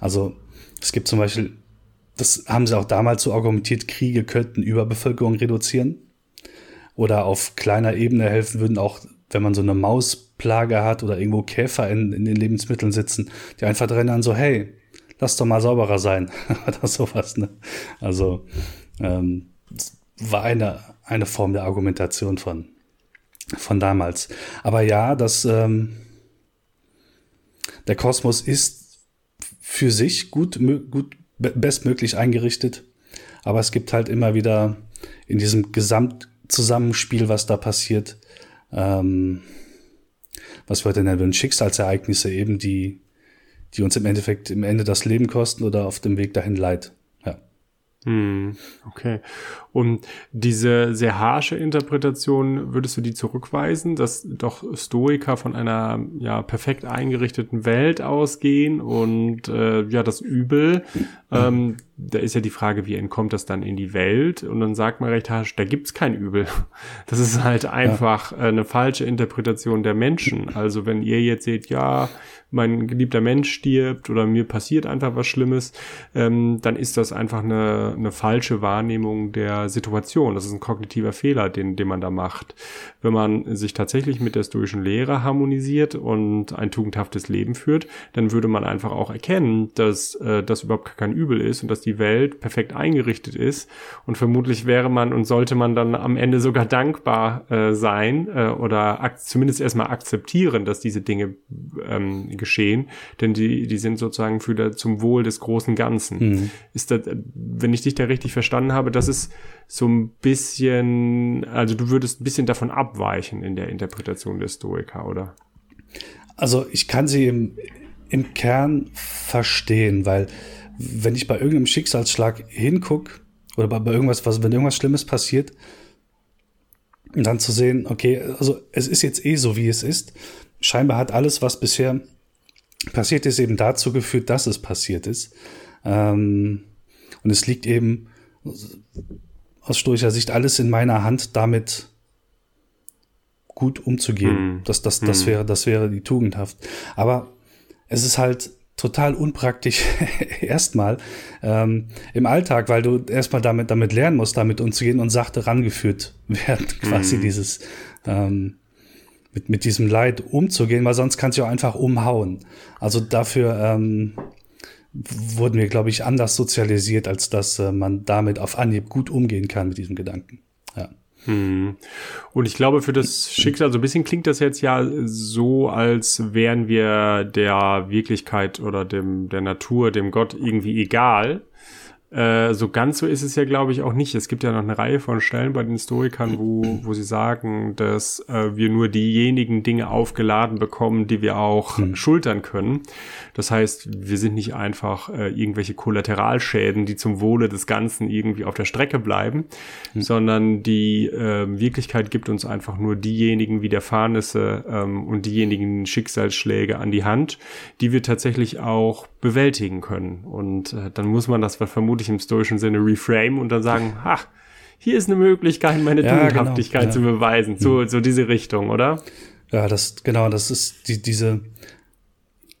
Also es gibt zum Beispiel, das haben sie auch damals so argumentiert, Kriege könnten Überbevölkerung reduzieren. Oder auf kleiner Ebene helfen würden auch, wenn man so eine Mausplage hat oder irgendwo Käfer in, in den Lebensmitteln sitzen, die einfach erinnern so, hey, lass doch mal sauberer sein oder sowas. Ne? Also ähm, war eine, eine Form der Argumentation von, von damals. Aber ja, das, ähm, der Kosmos ist für sich gut, gut bestmöglich eingerichtet, aber es gibt halt immer wieder in diesem Gesamtzusammenspiel, was da passiert, ähm, was wir heute nennen Schicksalsereignisse eben, die, die uns im Endeffekt im Ende das Leben kosten oder auf dem Weg dahin Leid. Hm, okay. Und diese sehr harsche Interpretation, würdest du die zurückweisen, dass doch Stoiker von einer ja perfekt eingerichteten Welt ausgehen und äh, ja das Übel, ähm, da ist ja die Frage, wie entkommt das dann in die Welt? Und dann sagt man recht harsch, da gibt's kein Übel. Das ist halt einfach ja. eine falsche Interpretation der Menschen. Also wenn ihr jetzt seht, ja, mein geliebter Mensch stirbt oder mir passiert einfach was Schlimmes, ähm, dann ist das einfach eine, eine falsche Wahrnehmung der Situation. Das ist ein kognitiver Fehler, den, den man da macht. Wenn man sich tatsächlich mit der stoischen Lehre harmonisiert und ein tugendhaftes Leben führt, dann würde man einfach auch erkennen, dass äh, das überhaupt kein Übel ist und dass die Welt perfekt eingerichtet ist. Und vermutlich wäre man und sollte man dann am Ende sogar dankbar äh, sein äh, oder zumindest erstmal akzeptieren, dass diese Dinge ähm, geschehen, denn die, die sind sozusagen für zum Wohl des großen Ganzen. Mhm. Ist das, wenn ich dich da richtig verstanden habe, das ist so ein bisschen, also du würdest ein bisschen davon abweichen in der Interpretation der Stoiker, oder? Also ich kann sie im, im Kern verstehen, weil wenn ich bei irgendeinem Schicksalsschlag hinguck oder bei, bei irgendwas, was, wenn irgendwas Schlimmes passiert, und dann zu sehen, okay, also es ist jetzt eh so, wie es ist. Scheinbar hat alles, was bisher passiert ist, eben dazu geführt, dass es passiert ist. Ähm, und es liegt eben aus stoischer Sicht alles in meiner Hand, damit gut umzugehen. Mhm. Das, das, das, mhm. wäre, das wäre die Tugendhaft. Aber es ist halt total unpraktisch erstmal ähm, im Alltag, weil du erstmal damit, damit lernen musst, damit umzugehen und sachte rangeführt werden, quasi mhm. dieses ähm, mit, mit diesem Leid umzugehen, weil sonst kannst du auch einfach umhauen. Also dafür ähm, wurden wir, glaube ich, anders sozialisiert, als dass äh, man damit auf Anhieb gut umgehen kann mit diesem Gedanken. Ja. Hm. Und ich glaube, für das Schicksal, so ein bisschen klingt das jetzt ja so, als wären wir der Wirklichkeit oder dem, der Natur, dem Gott irgendwie egal. Äh, so ganz so ist es ja, glaube ich, auch nicht. Es gibt ja noch eine Reihe von Stellen bei den Historikern, wo, wo sie sagen, dass äh, wir nur diejenigen Dinge aufgeladen bekommen, die wir auch hm. schultern können. Das heißt, wir sind nicht einfach äh, irgendwelche Kollateralschäden, die zum Wohle des Ganzen irgendwie auf der Strecke bleiben, hm. sondern die äh, Wirklichkeit gibt uns einfach nur diejenigen Widerfahrnisse ähm, und diejenigen Schicksalsschläge an die Hand, die wir tatsächlich auch bewältigen können. Und äh, dann muss man das vermutlich im stoischen Sinne reframe und dann sagen, ach, hier ist eine Möglichkeit, meine ja, Tugendhaftigkeit genau, ja. zu beweisen. So, so diese Richtung, oder? Ja, das, genau, das ist die, diese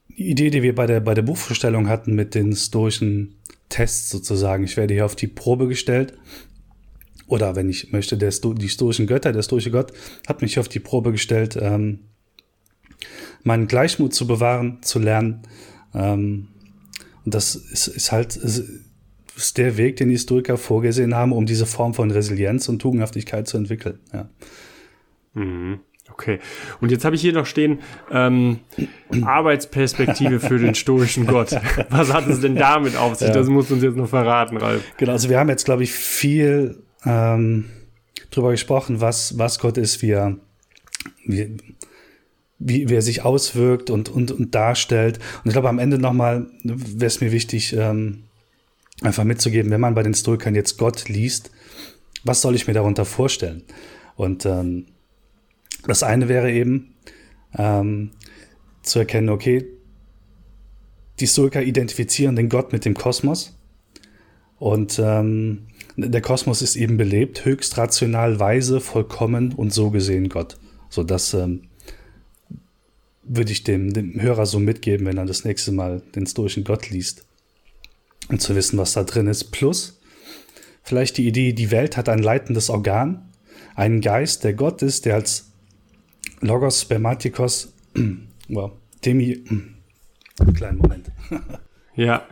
Idee, die wir bei der, bei der Buchvorstellung hatten mit den stoischen Tests sozusagen. Ich werde hier auf die Probe gestellt. Oder wenn ich möchte, der die stoischen Götter, der stoische Gott hat mich auf die Probe gestellt, ähm, meinen Gleichmut zu bewahren, zu lernen, ähm, und das ist, ist halt ist, ist der Weg, den die Historiker vorgesehen haben, um diese Form von Resilienz und Tugendhaftigkeit zu entwickeln. Ja. Mhm. Okay. Und jetzt habe ich hier noch stehen, ähm, Arbeitsperspektive für den stoischen Gott. Was hat es denn damit auf sich? Ja. Das muss uns jetzt noch verraten, Ralf. Genau, also wir haben jetzt, glaube ich, viel ähm, drüber gesprochen, was, was Gott ist, wie er, wie, wie, wie er sich auswirkt und, und, und darstellt. Und ich glaube, am Ende nochmal wäre es mir wichtig, ähm, einfach mitzugeben, wenn man bei den Stoikern jetzt Gott liest, was soll ich mir darunter vorstellen? Und ähm, das eine wäre eben ähm, zu erkennen, okay, die Stoiker identifizieren den Gott mit dem Kosmos und ähm, der Kosmos ist eben belebt, höchst rational, weise, vollkommen und so gesehen Gott. So dass ähm, würde ich dem, dem Hörer so mitgeben, wenn er das nächste Mal den stoischen Gott liest. Und zu wissen, was da drin ist. Plus vielleicht die Idee, die Welt hat ein leitendes Organ, einen Geist, der Gott ist, der als Logos Spermatikos, wow, Demi, kleinen Moment. Ja.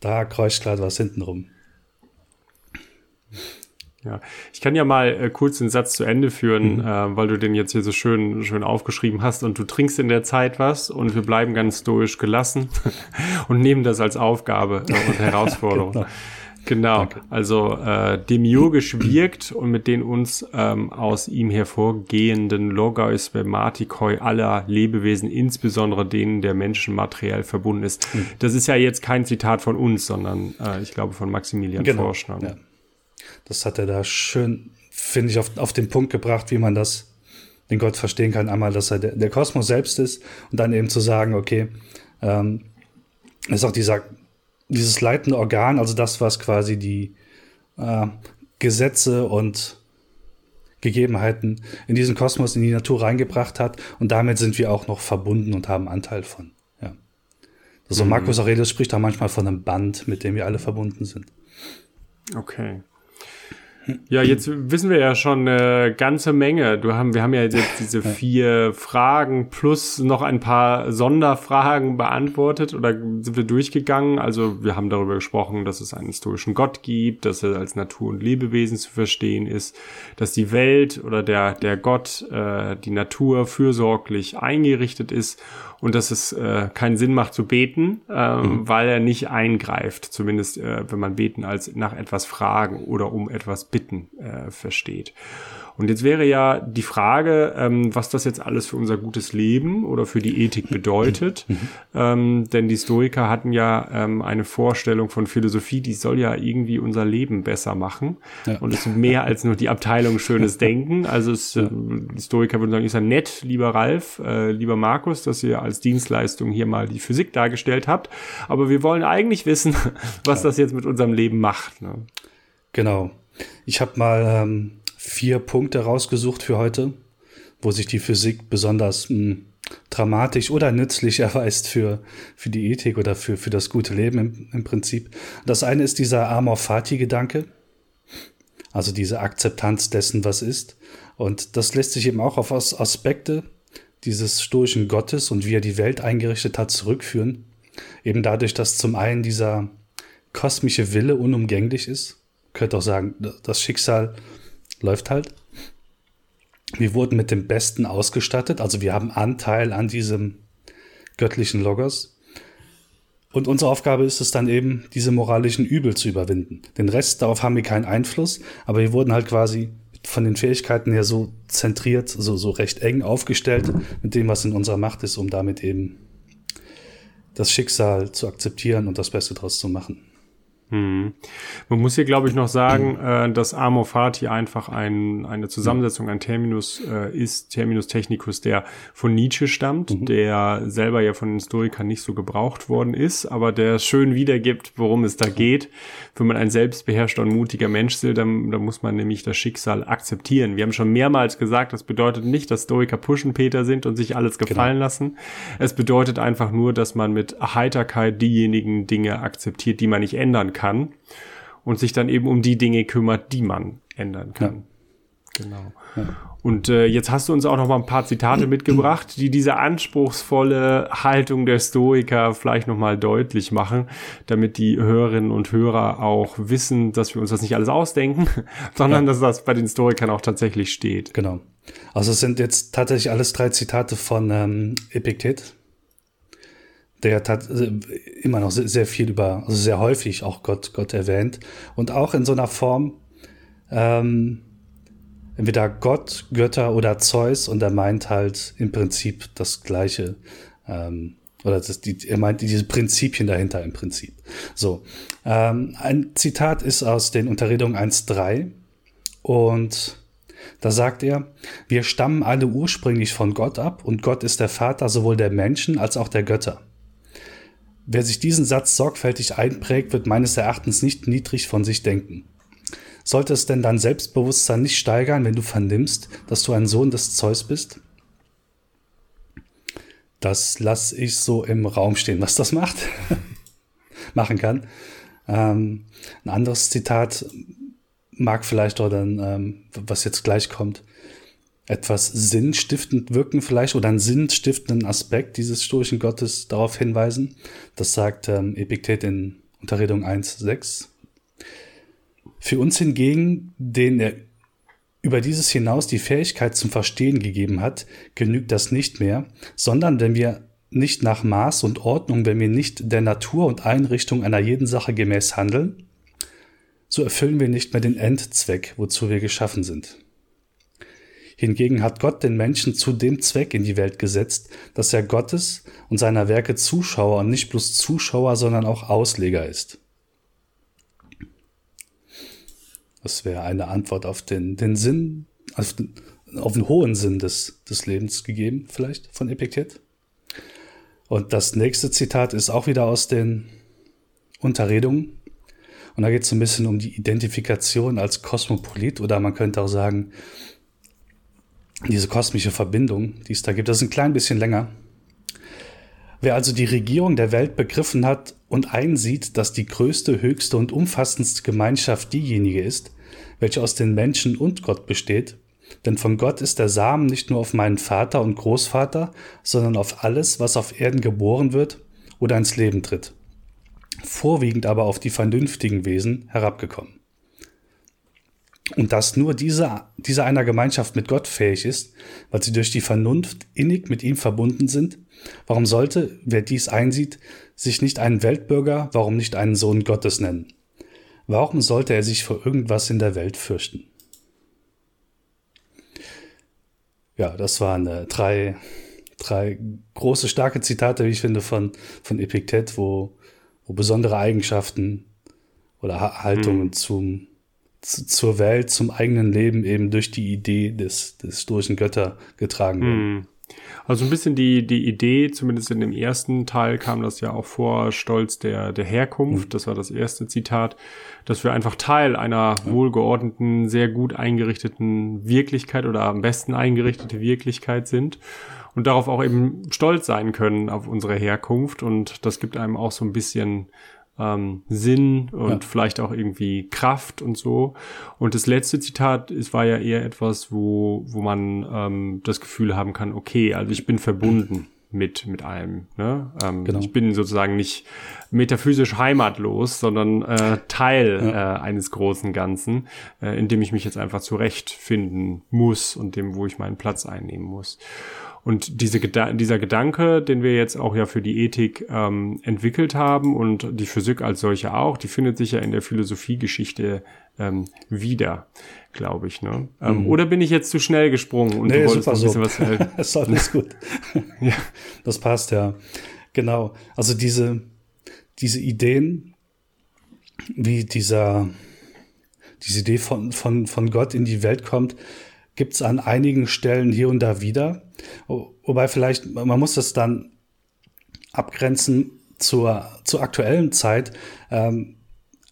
Da kreucht gerade was hinten rum. Ja, ich kann ja mal äh, kurz den Satz zu Ende führen, mhm. äh, weil du den jetzt hier so schön, schön aufgeschrieben hast und du trinkst in der Zeit was und wir bleiben ganz stoisch gelassen und nehmen das als Aufgabe äh, und Herausforderung. genau. Genau, Danke. also äh, demiurgisch wirkt und mit den uns ähm, aus ihm hervorgehenden Logos Spermatikoi aller Lebewesen, insbesondere denen der Menschen materiell verbunden ist. Mhm. Das ist ja jetzt kein Zitat von uns, sondern äh, ich glaube von Maximilian genau. Forschner. Ja. Das hat er da schön, finde ich, auf, auf den Punkt gebracht, wie man das, den Gott verstehen kann. Einmal, dass er der, der Kosmos selbst ist und dann eben zu sagen, okay, ähm, ist auch dieser, dieses leitende Organ, also das, was quasi die äh, Gesetze und Gegebenheiten in diesen Kosmos, in die Natur reingebracht hat. Und damit sind wir auch noch verbunden und haben Anteil von. Ja. Also mhm. Markus Aurelius spricht da manchmal von einem Band, mit dem wir alle verbunden sind. Okay. Ja, jetzt wissen wir ja schon eine ganze Menge. Du haben, wir haben ja jetzt diese vier Fragen plus noch ein paar Sonderfragen beantwortet oder sind wir durchgegangen. Also wir haben darüber gesprochen, dass es einen historischen Gott gibt, dass er als Natur und Lebewesen zu verstehen ist, dass die Welt oder der, der Gott, äh, die Natur fürsorglich eingerichtet ist und dass es äh, keinen Sinn macht zu beten, äh, mhm. weil er nicht eingreift, zumindest äh, wenn man beten als nach etwas fragen oder um etwas bitten äh, versteht. Und jetzt wäre ja die Frage, ähm, was das jetzt alles für unser gutes Leben oder für die Ethik bedeutet. Mhm. Ähm, denn die Stoiker hatten ja ähm, eine Vorstellung von Philosophie, die soll ja irgendwie unser Leben besser machen. Ja. Und es ist mehr als nur die Abteilung schönes Denken. Also es, ja. die Stoiker würden sagen, ist ja nett, lieber Ralf, äh, lieber Markus, dass ihr als Dienstleistung hier mal die Physik dargestellt habt. Aber wir wollen eigentlich wissen, was ja. das jetzt mit unserem Leben macht. Ne? Genau. Ich habe mal ähm, vier Punkte rausgesucht für heute, wo sich die Physik besonders mh, hm, dramatisch oder nützlich erweist für, für die Ethik oder für, für das gute Leben im, im Prinzip. Das eine ist dieser Amor Fati-Gedanke, also diese Akzeptanz dessen, was ist. Und das lässt sich eben auch auf Aspekte dieses stoischen Gottes und wie er die Welt eingerichtet hat, zurückführen. Eben dadurch, dass zum einen dieser kosmische Wille unumgänglich ist. Könnte auch sagen, das Schicksal läuft halt. Wir wurden mit dem Besten ausgestattet, also wir haben Anteil an diesem göttlichen Logos. Und unsere Aufgabe ist es dann eben, diese moralischen Übel zu überwinden. Den Rest, darauf haben wir keinen Einfluss, aber wir wurden halt quasi von den Fähigkeiten her so zentriert, so, so recht eng aufgestellt mit dem, was in unserer Macht ist, um damit eben das Schicksal zu akzeptieren und das Beste daraus zu machen. Hm. Man muss hier, glaube ich, noch sagen, äh, dass Amor Fati einfach ein, eine Zusammensetzung, ein Terminus äh, ist, Terminus technicus, der von Nietzsche stammt, mhm. der selber ja von den Historikern nicht so gebraucht worden ist, aber der schön wiedergibt, worum es da geht. Wenn man ein selbstbeherrschter und mutiger Mensch will, dann, dann muss man nämlich das Schicksal akzeptieren. Wir haben schon mehrmals gesagt, das bedeutet nicht, dass Stoiker Puschenpeter sind und sich alles gefallen genau. lassen. Es bedeutet einfach nur, dass man mit Heiterkeit diejenigen Dinge akzeptiert, die man nicht ändern kann kann und sich dann eben um die Dinge kümmert, die man ändern kann. Ja. Genau. Ja. Und äh, jetzt hast du uns auch noch mal ein paar Zitate mitgebracht, die diese anspruchsvolle Haltung der Stoiker vielleicht noch mal deutlich machen, damit die Hörerinnen und Hörer auch wissen, dass wir uns das nicht alles ausdenken, sondern ja. dass das bei den Stoikern auch tatsächlich steht. Genau. Also es sind jetzt tatsächlich alles drei Zitate von ähm, Epiktet, der hat äh, immer noch sehr viel über, also sehr häufig auch Gott, Gott erwähnt. Und auch in so einer Form, ähm, entweder Gott, Götter oder Zeus und er meint halt im Prinzip das Gleiche. Ähm, oder das, die, er meint diese Prinzipien dahinter im Prinzip. So, ähm, ein Zitat ist aus den Unterredungen 1.3 und da sagt er, wir stammen alle ursprünglich von Gott ab und Gott ist der Vater sowohl der Menschen als auch der Götter. Wer sich diesen Satz sorgfältig einprägt, wird meines Erachtens nicht niedrig von sich denken. Sollte es denn dein Selbstbewusstsein nicht steigern, wenn du vernimmst, dass du ein Sohn des Zeus bist? Das lasse ich so im Raum stehen, was das macht, machen kann. Ähm, ein anderes Zitat mag vielleicht oder ähm, was jetzt gleich kommt. Etwas sinnstiftend wirken vielleicht oder einen sinnstiftenden Aspekt dieses stoischen Gottes darauf hinweisen. Das sagt ähm, Epiktet in Unterredung 1.6. Für uns hingegen, den er über dieses hinaus die Fähigkeit zum Verstehen gegeben hat, genügt das nicht mehr, sondern wenn wir nicht nach Maß und Ordnung, wenn wir nicht der Natur und Einrichtung einer jeden Sache gemäß handeln, so erfüllen wir nicht mehr den Endzweck, wozu wir geschaffen sind. Hingegen hat Gott den Menschen zu dem Zweck in die Welt gesetzt, dass er Gottes und seiner Werke Zuschauer und nicht bloß Zuschauer, sondern auch Ausleger ist. Das wäre eine Antwort auf den, den Sinn, auf den, auf den hohen Sinn des, des Lebens gegeben, vielleicht von Epiktet. Und das nächste Zitat ist auch wieder aus den Unterredungen. Und da geht es ein bisschen um die Identifikation als Kosmopolit oder man könnte auch sagen, diese kosmische Verbindung, die es da gibt. Das ist ein klein bisschen länger. Wer also die Regierung der Welt begriffen hat und einsieht, dass die größte, höchste und umfassendste Gemeinschaft diejenige ist, welche aus den Menschen und Gott besteht, denn von Gott ist der Samen nicht nur auf meinen Vater und Großvater, sondern auf alles, was auf Erden geboren wird oder ins Leben tritt, vorwiegend aber auf die vernünftigen Wesen herabgekommen. Und dass nur diese, diese einer Gemeinschaft mit Gott fähig ist, weil sie durch die Vernunft innig mit ihm verbunden sind, warum sollte, wer dies einsieht, sich nicht einen Weltbürger, warum nicht einen Sohn Gottes nennen? Warum sollte er sich vor irgendwas in der Welt fürchten? Ja, das waren äh, drei, drei große, starke Zitate, wie ich finde, von, von Epiktet, wo, wo besondere Eigenschaften oder Haltungen mhm. zum, zu, zur Welt, zum eigenen Leben eben durch die Idee des, des stoischen Götter getragen werden. Mhm. Also ein bisschen die, die Idee, zumindest in dem ersten Teil kam das ja auch vor, Stolz der, der Herkunft, mhm. das war das erste Zitat, dass wir einfach Teil einer wohlgeordneten, sehr gut eingerichteten Wirklichkeit oder am besten eingerichtete Wirklichkeit sind und darauf auch eben stolz sein können auf unsere Herkunft und das gibt einem auch so ein bisschen ähm, Sinn und ja. vielleicht auch irgendwie Kraft und so. Und das letzte Zitat es war ja eher etwas, wo, wo man ähm, das Gefühl haben kann, okay, also ich bin verbunden mit, mit allem. Ne? Ähm, genau. Ich bin sozusagen nicht metaphysisch heimatlos, sondern äh, Teil ja. äh, eines großen Ganzen, äh, in dem ich mich jetzt einfach zurechtfinden muss und dem, wo ich meinen Platz einnehmen muss. Und diese, dieser Gedanke, den wir jetzt auch ja für die Ethik ähm, entwickelt haben und die Physik als solche auch, die findet sich ja in der Philosophiegeschichte ähm, wieder, glaube ich. Ne? Ähm, mhm. Oder bin ich jetzt zu schnell gesprungen und nee, du wolltest noch ein bisschen so. was... das ist alles gut. ja. Das passt, ja. Genau. Also diese, diese Ideen, wie dieser, diese Idee von, von, von Gott in die Welt kommt, gibt es an einigen Stellen hier und da wieder. Wobei vielleicht, man muss das dann abgrenzen zur, zur aktuellen Zeit. Ähm,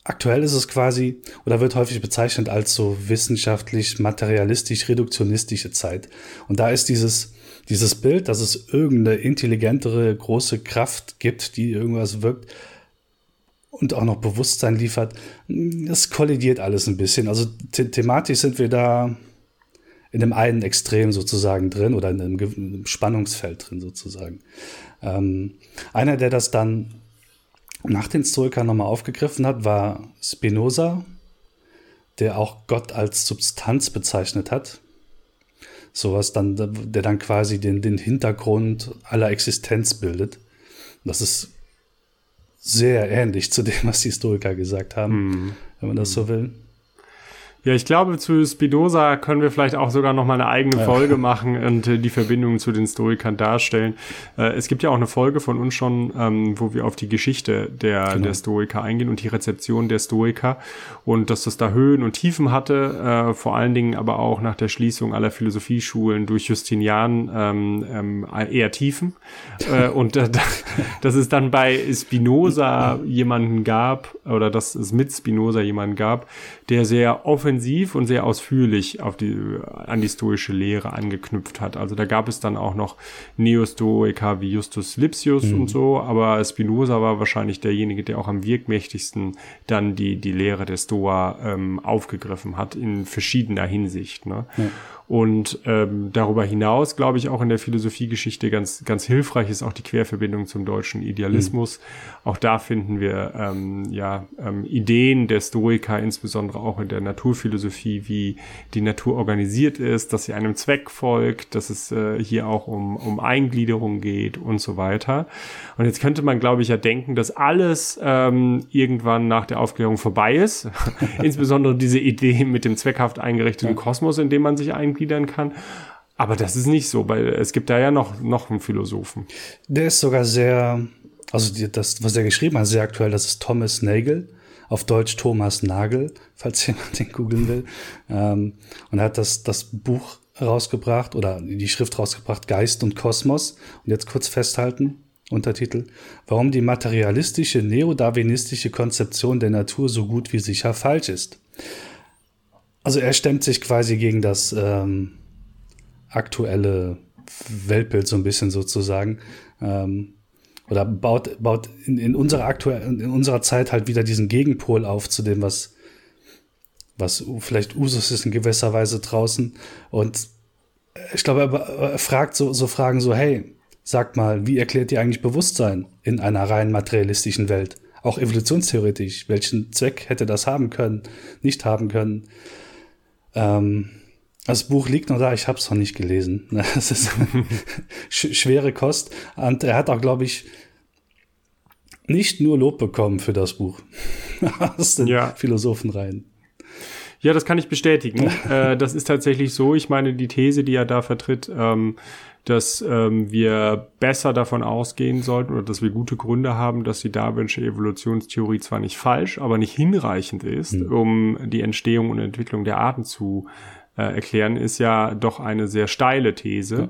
aktuell ist es quasi oder wird häufig bezeichnet als so wissenschaftlich, materialistisch, reduktionistische Zeit. Und da ist dieses, dieses Bild, dass es irgendeine intelligentere, große Kraft gibt, die irgendwas wirkt und auch noch Bewusstsein liefert, das kollidiert alles ein bisschen. Also the thematisch sind wir da in dem einen Extrem sozusagen drin oder in einem, in einem Spannungsfeld drin sozusagen. Ähm, einer, der das dann nach den Stoikern nochmal aufgegriffen hat, war Spinoza, der auch Gott als Substanz bezeichnet hat. Sowas dann, der dann quasi den, den Hintergrund aller Existenz bildet. Das ist sehr ähnlich zu dem, was die Stoiker gesagt haben, mm. wenn man das so will. Ja, ich glaube, zu Spinoza können wir vielleicht auch sogar noch mal eine eigene Folge machen und äh, die Verbindungen zu den Stoikern darstellen. Äh, es gibt ja auch eine Folge von uns schon, ähm, wo wir auf die Geschichte der, genau. der Stoiker eingehen und die Rezeption der Stoiker und dass das da Höhen und Tiefen hatte, äh, vor allen Dingen aber auch nach der Schließung aller Philosophieschulen durch Justinian ähm, ähm, eher Tiefen. Äh, und äh, dass es dann bei Spinoza jemanden gab oder dass es mit Spinoza jemanden gab, der sehr offensiv und sehr ausführlich auf die, an die stoische Lehre angeknüpft hat. Also da gab es dann auch noch Neostoiker wie Justus Lipsius mhm. und so, aber Spinoza war wahrscheinlich derjenige, der auch am wirkmächtigsten dann die, die Lehre der Stoa ähm, aufgegriffen hat in verschiedener Hinsicht. Ne? Ja. Und ähm, darüber hinaus, glaube ich, auch in der Philosophiegeschichte ganz, ganz hilfreich ist auch die Querverbindung zum deutschen Idealismus. Mhm. Auch da finden wir ähm, ja ähm, Ideen der Stoiker, insbesondere auch in der Naturphilosophie, wie die Natur organisiert ist, dass sie einem Zweck folgt, dass es äh, hier auch um, um Eingliederung geht und so weiter. Und jetzt könnte man, glaube ich, ja denken, dass alles ähm, irgendwann nach der Aufklärung vorbei ist. Insbesondere diese Idee mit dem zweckhaft eingerichteten ja. Kosmos, in dem man sich eingliedern kann. Aber das ist nicht so, weil es gibt da ja noch, noch einen Philosophen. Der ist sogar sehr, also das, was er geschrieben hat, sehr aktuell, das ist Thomas Nagel, auf Deutsch Thomas Nagel, falls jemand den googeln will. Ähm, und er hat das, das Buch rausgebracht oder die Schrift rausgebracht, Geist und Kosmos. Und jetzt kurz festhalten, Untertitel, warum die materialistische neodarwinistische Konzeption der Natur so gut wie sicher falsch ist. Also er stemmt sich quasi gegen das ähm, aktuelle Weltbild so ein bisschen sozusagen. Ähm, oder baut, baut in, in, unserer aktuellen, in unserer Zeit halt wieder diesen Gegenpol auf zu dem, was, was vielleicht Usus ist in gewisser Weise draußen. Und ich glaube, er, fragt so, so Fragen so, hey, Sagt mal, wie erklärt ihr eigentlich Bewusstsein in einer rein materialistischen Welt? Auch evolutionstheoretisch. Welchen Zweck hätte das haben können, nicht haben können? Ähm, das Buch liegt noch da, ich habe es noch nicht gelesen. Das ist schwere Kost. Und er hat auch, glaube ich, nicht nur Lob bekommen für das Buch aus den ja. Philosophenreihen. Ja, das kann ich bestätigen. äh, das ist tatsächlich so. Ich meine, die These, die er da vertritt, ähm, dass ähm, wir besser davon ausgehen sollten oder dass wir gute Gründe haben, dass die Darwinsche Evolutionstheorie zwar nicht falsch, aber nicht hinreichend ist, mhm. um die Entstehung und Entwicklung der Arten zu äh, erklären, ist ja doch eine sehr steile These. Ja.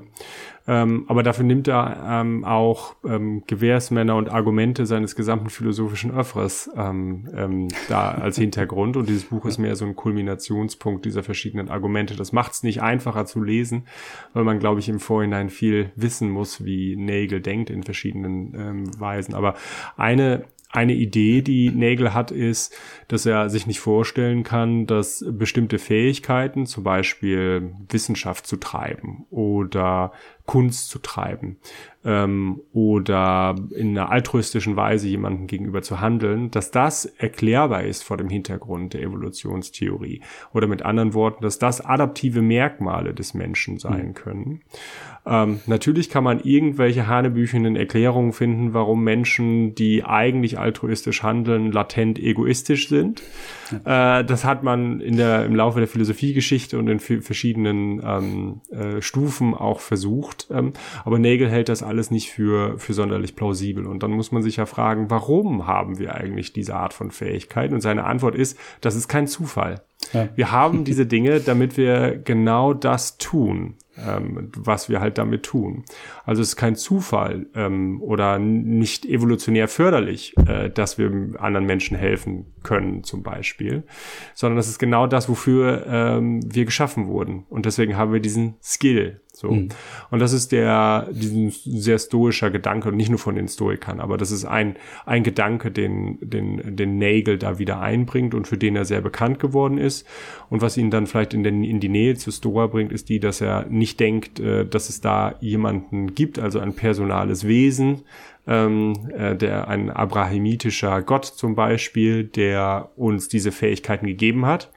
Ähm, aber dafür nimmt er ähm, auch ähm, Gewährsmänner und Argumente seines gesamten philosophischen Öffres ähm, ähm, da als Hintergrund. Und dieses Buch ist mehr so ein Kulminationspunkt dieser verschiedenen Argumente. Das macht es nicht einfacher zu lesen, weil man, glaube ich, im Vorhinein viel wissen muss, wie Nagel denkt in verschiedenen ähm, Weisen. Aber eine eine Idee, die Nägel hat, ist, dass er sich nicht vorstellen kann, dass bestimmte Fähigkeiten, zum Beispiel Wissenschaft zu treiben oder Kunst zu treiben ähm, oder in einer altruistischen Weise jemandem gegenüber zu handeln, dass das erklärbar ist vor dem Hintergrund der Evolutionstheorie. Oder mit anderen Worten, dass das adaptive Merkmale des Menschen sein mhm. Ähm, natürlich kann man irgendwelche hanebüchenden Erklärungen finden, warum Menschen, die eigentlich altruistisch handeln, latent egoistisch sind. Äh, das hat man in der, im Laufe der Philosophiegeschichte und in verschiedenen ähm, äh, Stufen auch versucht. Ähm, aber Nagel hält das alles nicht für, für sonderlich plausibel. Und dann muss man sich ja fragen, warum haben wir eigentlich diese Art von Fähigkeiten? Und seine Antwort ist, das ist kein Zufall. Ja. Wir haben diese Dinge, damit wir genau das tun ähm, was wir halt damit tun. Also es ist kein Zufall ähm, oder nicht evolutionär förderlich, äh, dass wir anderen Menschen helfen können zum Beispiel, sondern das ist genau das, wofür ähm, wir geschaffen wurden. Und deswegen haben wir diesen Skill, so. Mhm. Und das ist der, diesen sehr stoischer Gedanke, und nicht nur von den Stoikern, aber das ist ein, ein Gedanke, den, den, den Nagel da wieder einbringt und für den er sehr bekannt geworden ist. Und was ihn dann vielleicht in, den, in die Nähe zu Stoa bringt, ist die, dass er nicht denkt, äh, dass es da jemanden gibt, also ein personales Wesen, ähm, äh, der ein abrahamitischer Gott zum Beispiel, der uns diese Fähigkeiten gegeben hat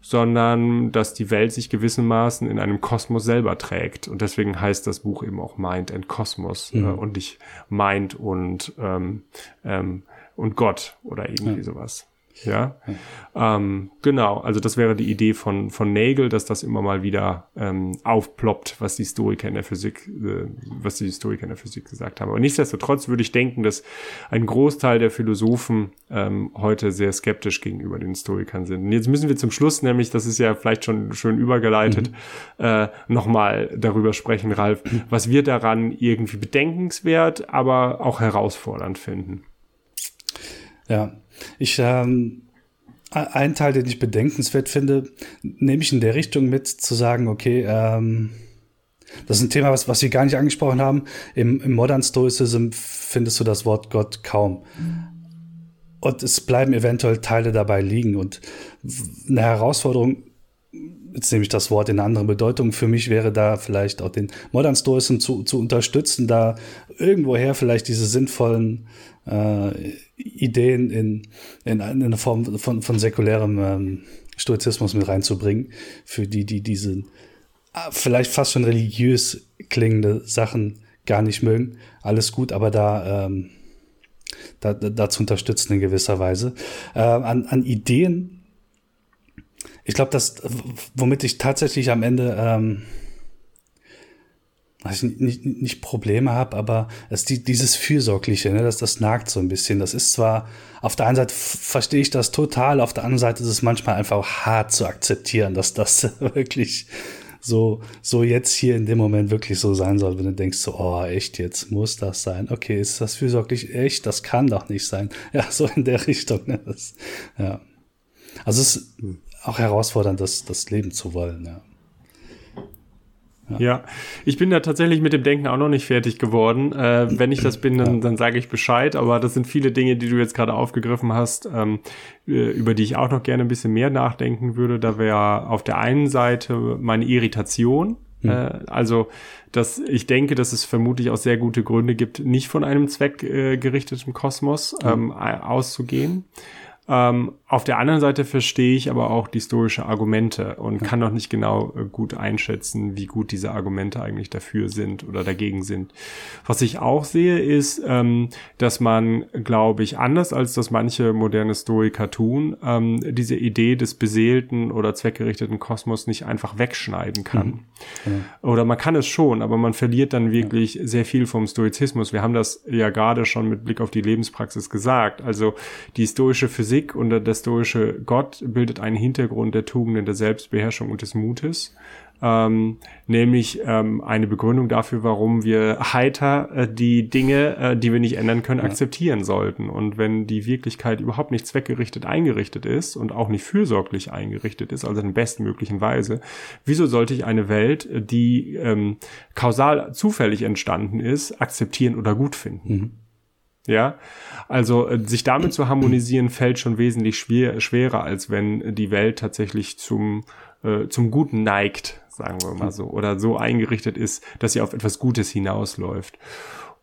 sondern dass die Welt sich gewissermaßen in einem Kosmos selber trägt. Und deswegen heißt das Buch eben auch Mind and Kosmos mhm. äh, und nicht Mind und, ähm, ähm, und Gott oder irgendwie ja. sowas. Ja, ähm, genau. Also das wäre die Idee von von Nagel, dass das immer mal wieder ähm, aufploppt, was die Historiker in der Physik, äh, was die Historiker in der Physik gesagt haben. Aber nichtsdestotrotz würde ich denken, dass ein Großteil der Philosophen ähm, heute sehr skeptisch gegenüber den Historikern sind. Und jetzt müssen wir zum Schluss, nämlich, das ist ja vielleicht schon schön übergeleitet, mhm. äh, nochmal darüber sprechen, Ralf, was wir daran irgendwie bedenkenswert, aber auch herausfordernd finden. Ja, ich, ähm, ein Teil, den ich bedenkenswert finde, nehme ich in der Richtung mit, zu sagen, okay, ähm, das ist ein Thema, was, was wir gar nicht angesprochen haben. Im, im Modern Stoicism findest du das Wort Gott kaum. Und es bleiben eventuell Teile dabei liegen. Und eine Herausforderung jetzt nehme ich das Wort in eine andere Bedeutung. Für mich wäre da vielleicht auch den Modern Stoicism zu, zu unterstützen, da irgendwoher vielleicht diese sinnvollen äh, Ideen in, in, in eine Form von, von säkulärem ähm, Stoizismus mit reinzubringen, für die, die diese äh, vielleicht fast schon religiös klingende Sachen gar nicht mögen. Alles gut, aber da, ähm, da, da zu unterstützen in gewisser Weise. Äh, an, an Ideen ich glaube, das, womit ich tatsächlich am Ende ähm, also nicht, nicht Probleme habe, aber es die, dieses Fürsorgliche, ne, das, das nagt so ein bisschen. Das ist zwar, auf der einen Seite verstehe ich das total, auf der anderen Seite ist es manchmal einfach hart zu akzeptieren, dass das wirklich so, so jetzt hier in dem Moment wirklich so sein soll, wenn du denkst so, oh, echt, jetzt muss das sein. Okay, ist das fürsorglich? Echt? Das kann doch nicht sein. Ja, so in der Richtung. Ne? Das, ja. Also es ist auch herausfordernd, das, das leben zu wollen, ja. Ja. ja. ich bin da tatsächlich mit dem Denken auch noch nicht fertig geworden. Äh, wenn ich das bin, dann, dann sage ich Bescheid. Aber das sind viele Dinge, die du jetzt gerade aufgegriffen hast, ähm, äh, über die ich auch noch gerne ein bisschen mehr nachdenken würde. Da wäre auf der einen Seite meine Irritation. Mhm. Äh, also, dass ich denke, dass es vermutlich auch sehr gute Gründe gibt, nicht von einem zweckgerichteten Kosmos ähm, auszugehen. Ähm, auf der anderen Seite verstehe ich aber auch die stoische Argumente und kann noch nicht genau äh, gut einschätzen, wie gut diese Argumente eigentlich dafür sind oder dagegen sind. Was ich auch sehe, ist, ähm, dass man, glaube ich, anders als das manche moderne Stoiker tun, ähm, diese Idee des beseelten oder zweckgerichteten Kosmos nicht einfach wegschneiden kann. Mhm. Ja. Oder man kann es schon, aber man verliert dann wirklich ja. sehr viel vom Stoizismus. Wir haben das ja gerade schon mit Blick auf die Lebenspraxis gesagt. Also die stoische Physik Physik und der stoische Gott bildet einen Hintergrund der Tugenden der Selbstbeherrschung und des Mutes. Ähm, nämlich ähm, eine Begründung dafür, warum wir heiter äh, die Dinge, äh, die wir nicht ändern können, ja. akzeptieren sollten. Und wenn die Wirklichkeit überhaupt nicht zweckgerichtet eingerichtet ist und auch nicht fürsorglich eingerichtet ist, also in bestmöglichen Weise, wieso sollte ich eine Welt, die ähm, kausal zufällig entstanden ist, akzeptieren oder gut finden? Mhm. Ja, also äh, sich damit zu harmonisieren fällt schon wesentlich schwer, schwerer, als wenn die Welt tatsächlich zum, äh, zum Guten neigt, sagen wir mal so, oder so eingerichtet ist, dass sie auf etwas Gutes hinausläuft.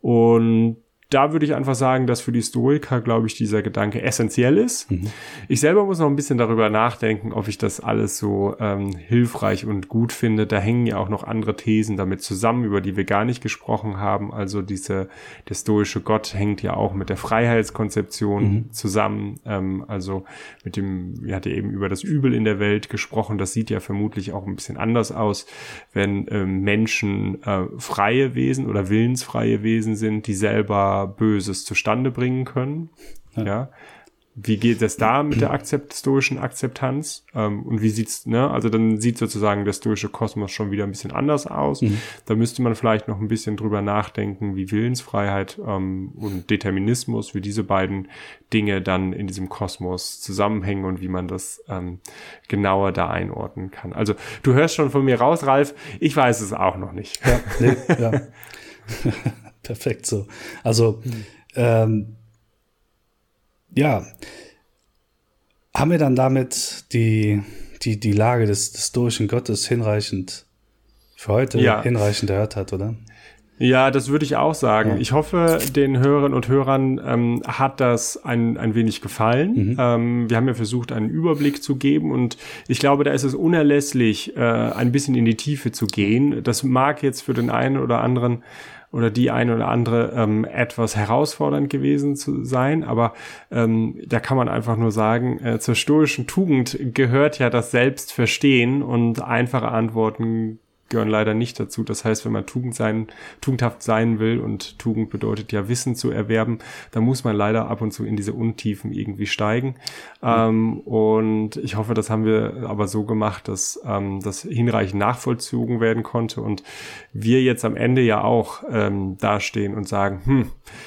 Und da würde ich einfach sagen, dass für die Stoiker, glaube ich, dieser Gedanke essentiell ist. Mhm. Ich selber muss noch ein bisschen darüber nachdenken, ob ich das alles so ähm, hilfreich und gut finde. Da hängen ja auch noch andere Thesen damit zusammen, über die wir gar nicht gesprochen haben. Also diese, der stoische Gott hängt ja auch mit der Freiheitskonzeption mhm. zusammen. Ähm, also mit dem, wir hatten eben über das Übel in der Welt gesprochen. Das sieht ja vermutlich auch ein bisschen anders aus, wenn ähm, Menschen äh, freie Wesen oder willensfreie Wesen sind, die selber Böses zustande bringen können. Ja. ja. Wie geht es da mit der Akzept stoischen Akzeptanz? Ähm, und wie sieht's, ne? Also dann sieht sozusagen der stoische Kosmos schon wieder ein bisschen anders aus. Mhm. Da müsste man vielleicht noch ein bisschen drüber nachdenken, wie Willensfreiheit ähm, und Determinismus, wie diese beiden Dinge dann in diesem Kosmos zusammenhängen und wie man das ähm, genauer da einordnen kann. Also du hörst schon von mir raus, Ralf, ich weiß es auch noch nicht. Ja, nee, ja. perfekt so. Also, mhm. ähm, ja, haben wir dann damit die, die, die Lage des, des stoischen Gottes hinreichend für heute ja. hinreichend erhört hat, oder? Ja, das würde ich auch sagen. Ja. Ich hoffe, den Hörerinnen und Hörern ähm, hat das ein, ein wenig gefallen. Mhm. Ähm, wir haben ja versucht, einen Überblick zu geben und ich glaube, da ist es unerlässlich, äh, ein bisschen in die Tiefe zu gehen. Das mag jetzt für den einen oder anderen oder die eine oder andere ähm, etwas herausfordernd gewesen zu sein, aber ähm, da kann man einfach nur sagen, äh, zur stoischen Tugend gehört ja das Selbstverstehen und einfache Antworten gehören leider nicht dazu. Das heißt, wenn man Tugend sein, tugendhaft sein will und Tugend bedeutet ja Wissen zu erwerben, dann muss man leider ab und zu in diese Untiefen irgendwie steigen. Mhm. Ähm, und ich hoffe, das haben wir aber so gemacht, dass ähm, das hinreichend nachvollzogen werden konnte und wir jetzt am Ende ja auch ähm, dastehen und sagen, hm,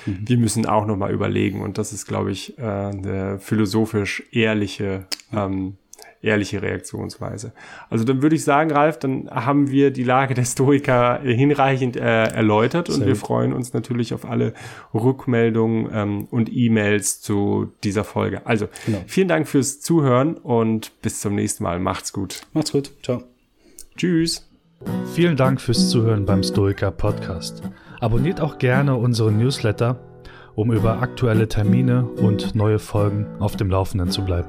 mhm. wir müssen auch nochmal überlegen. Und das ist, glaube ich, äh, eine philosophisch ehrliche ähm, ehrliche Reaktionsweise. Also dann würde ich sagen, Ralf, dann haben wir die Lage der Stoiker hinreichend äh, erläutert und wir freuen uns natürlich auf alle Rückmeldungen ähm, und E-Mails zu dieser Folge. Also genau. vielen Dank fürs Zuhören und bis zum nächsten Mal. Macht's gut. Macht's gut. Ciao. Tschüss. Vielen Dank fürs Zuhören beim Stoiker Podcast. Abonniert auch gerne unseren Newsletter, um über aktuelle Termine und neue Folgen auf dem Laufenden zu bleiben.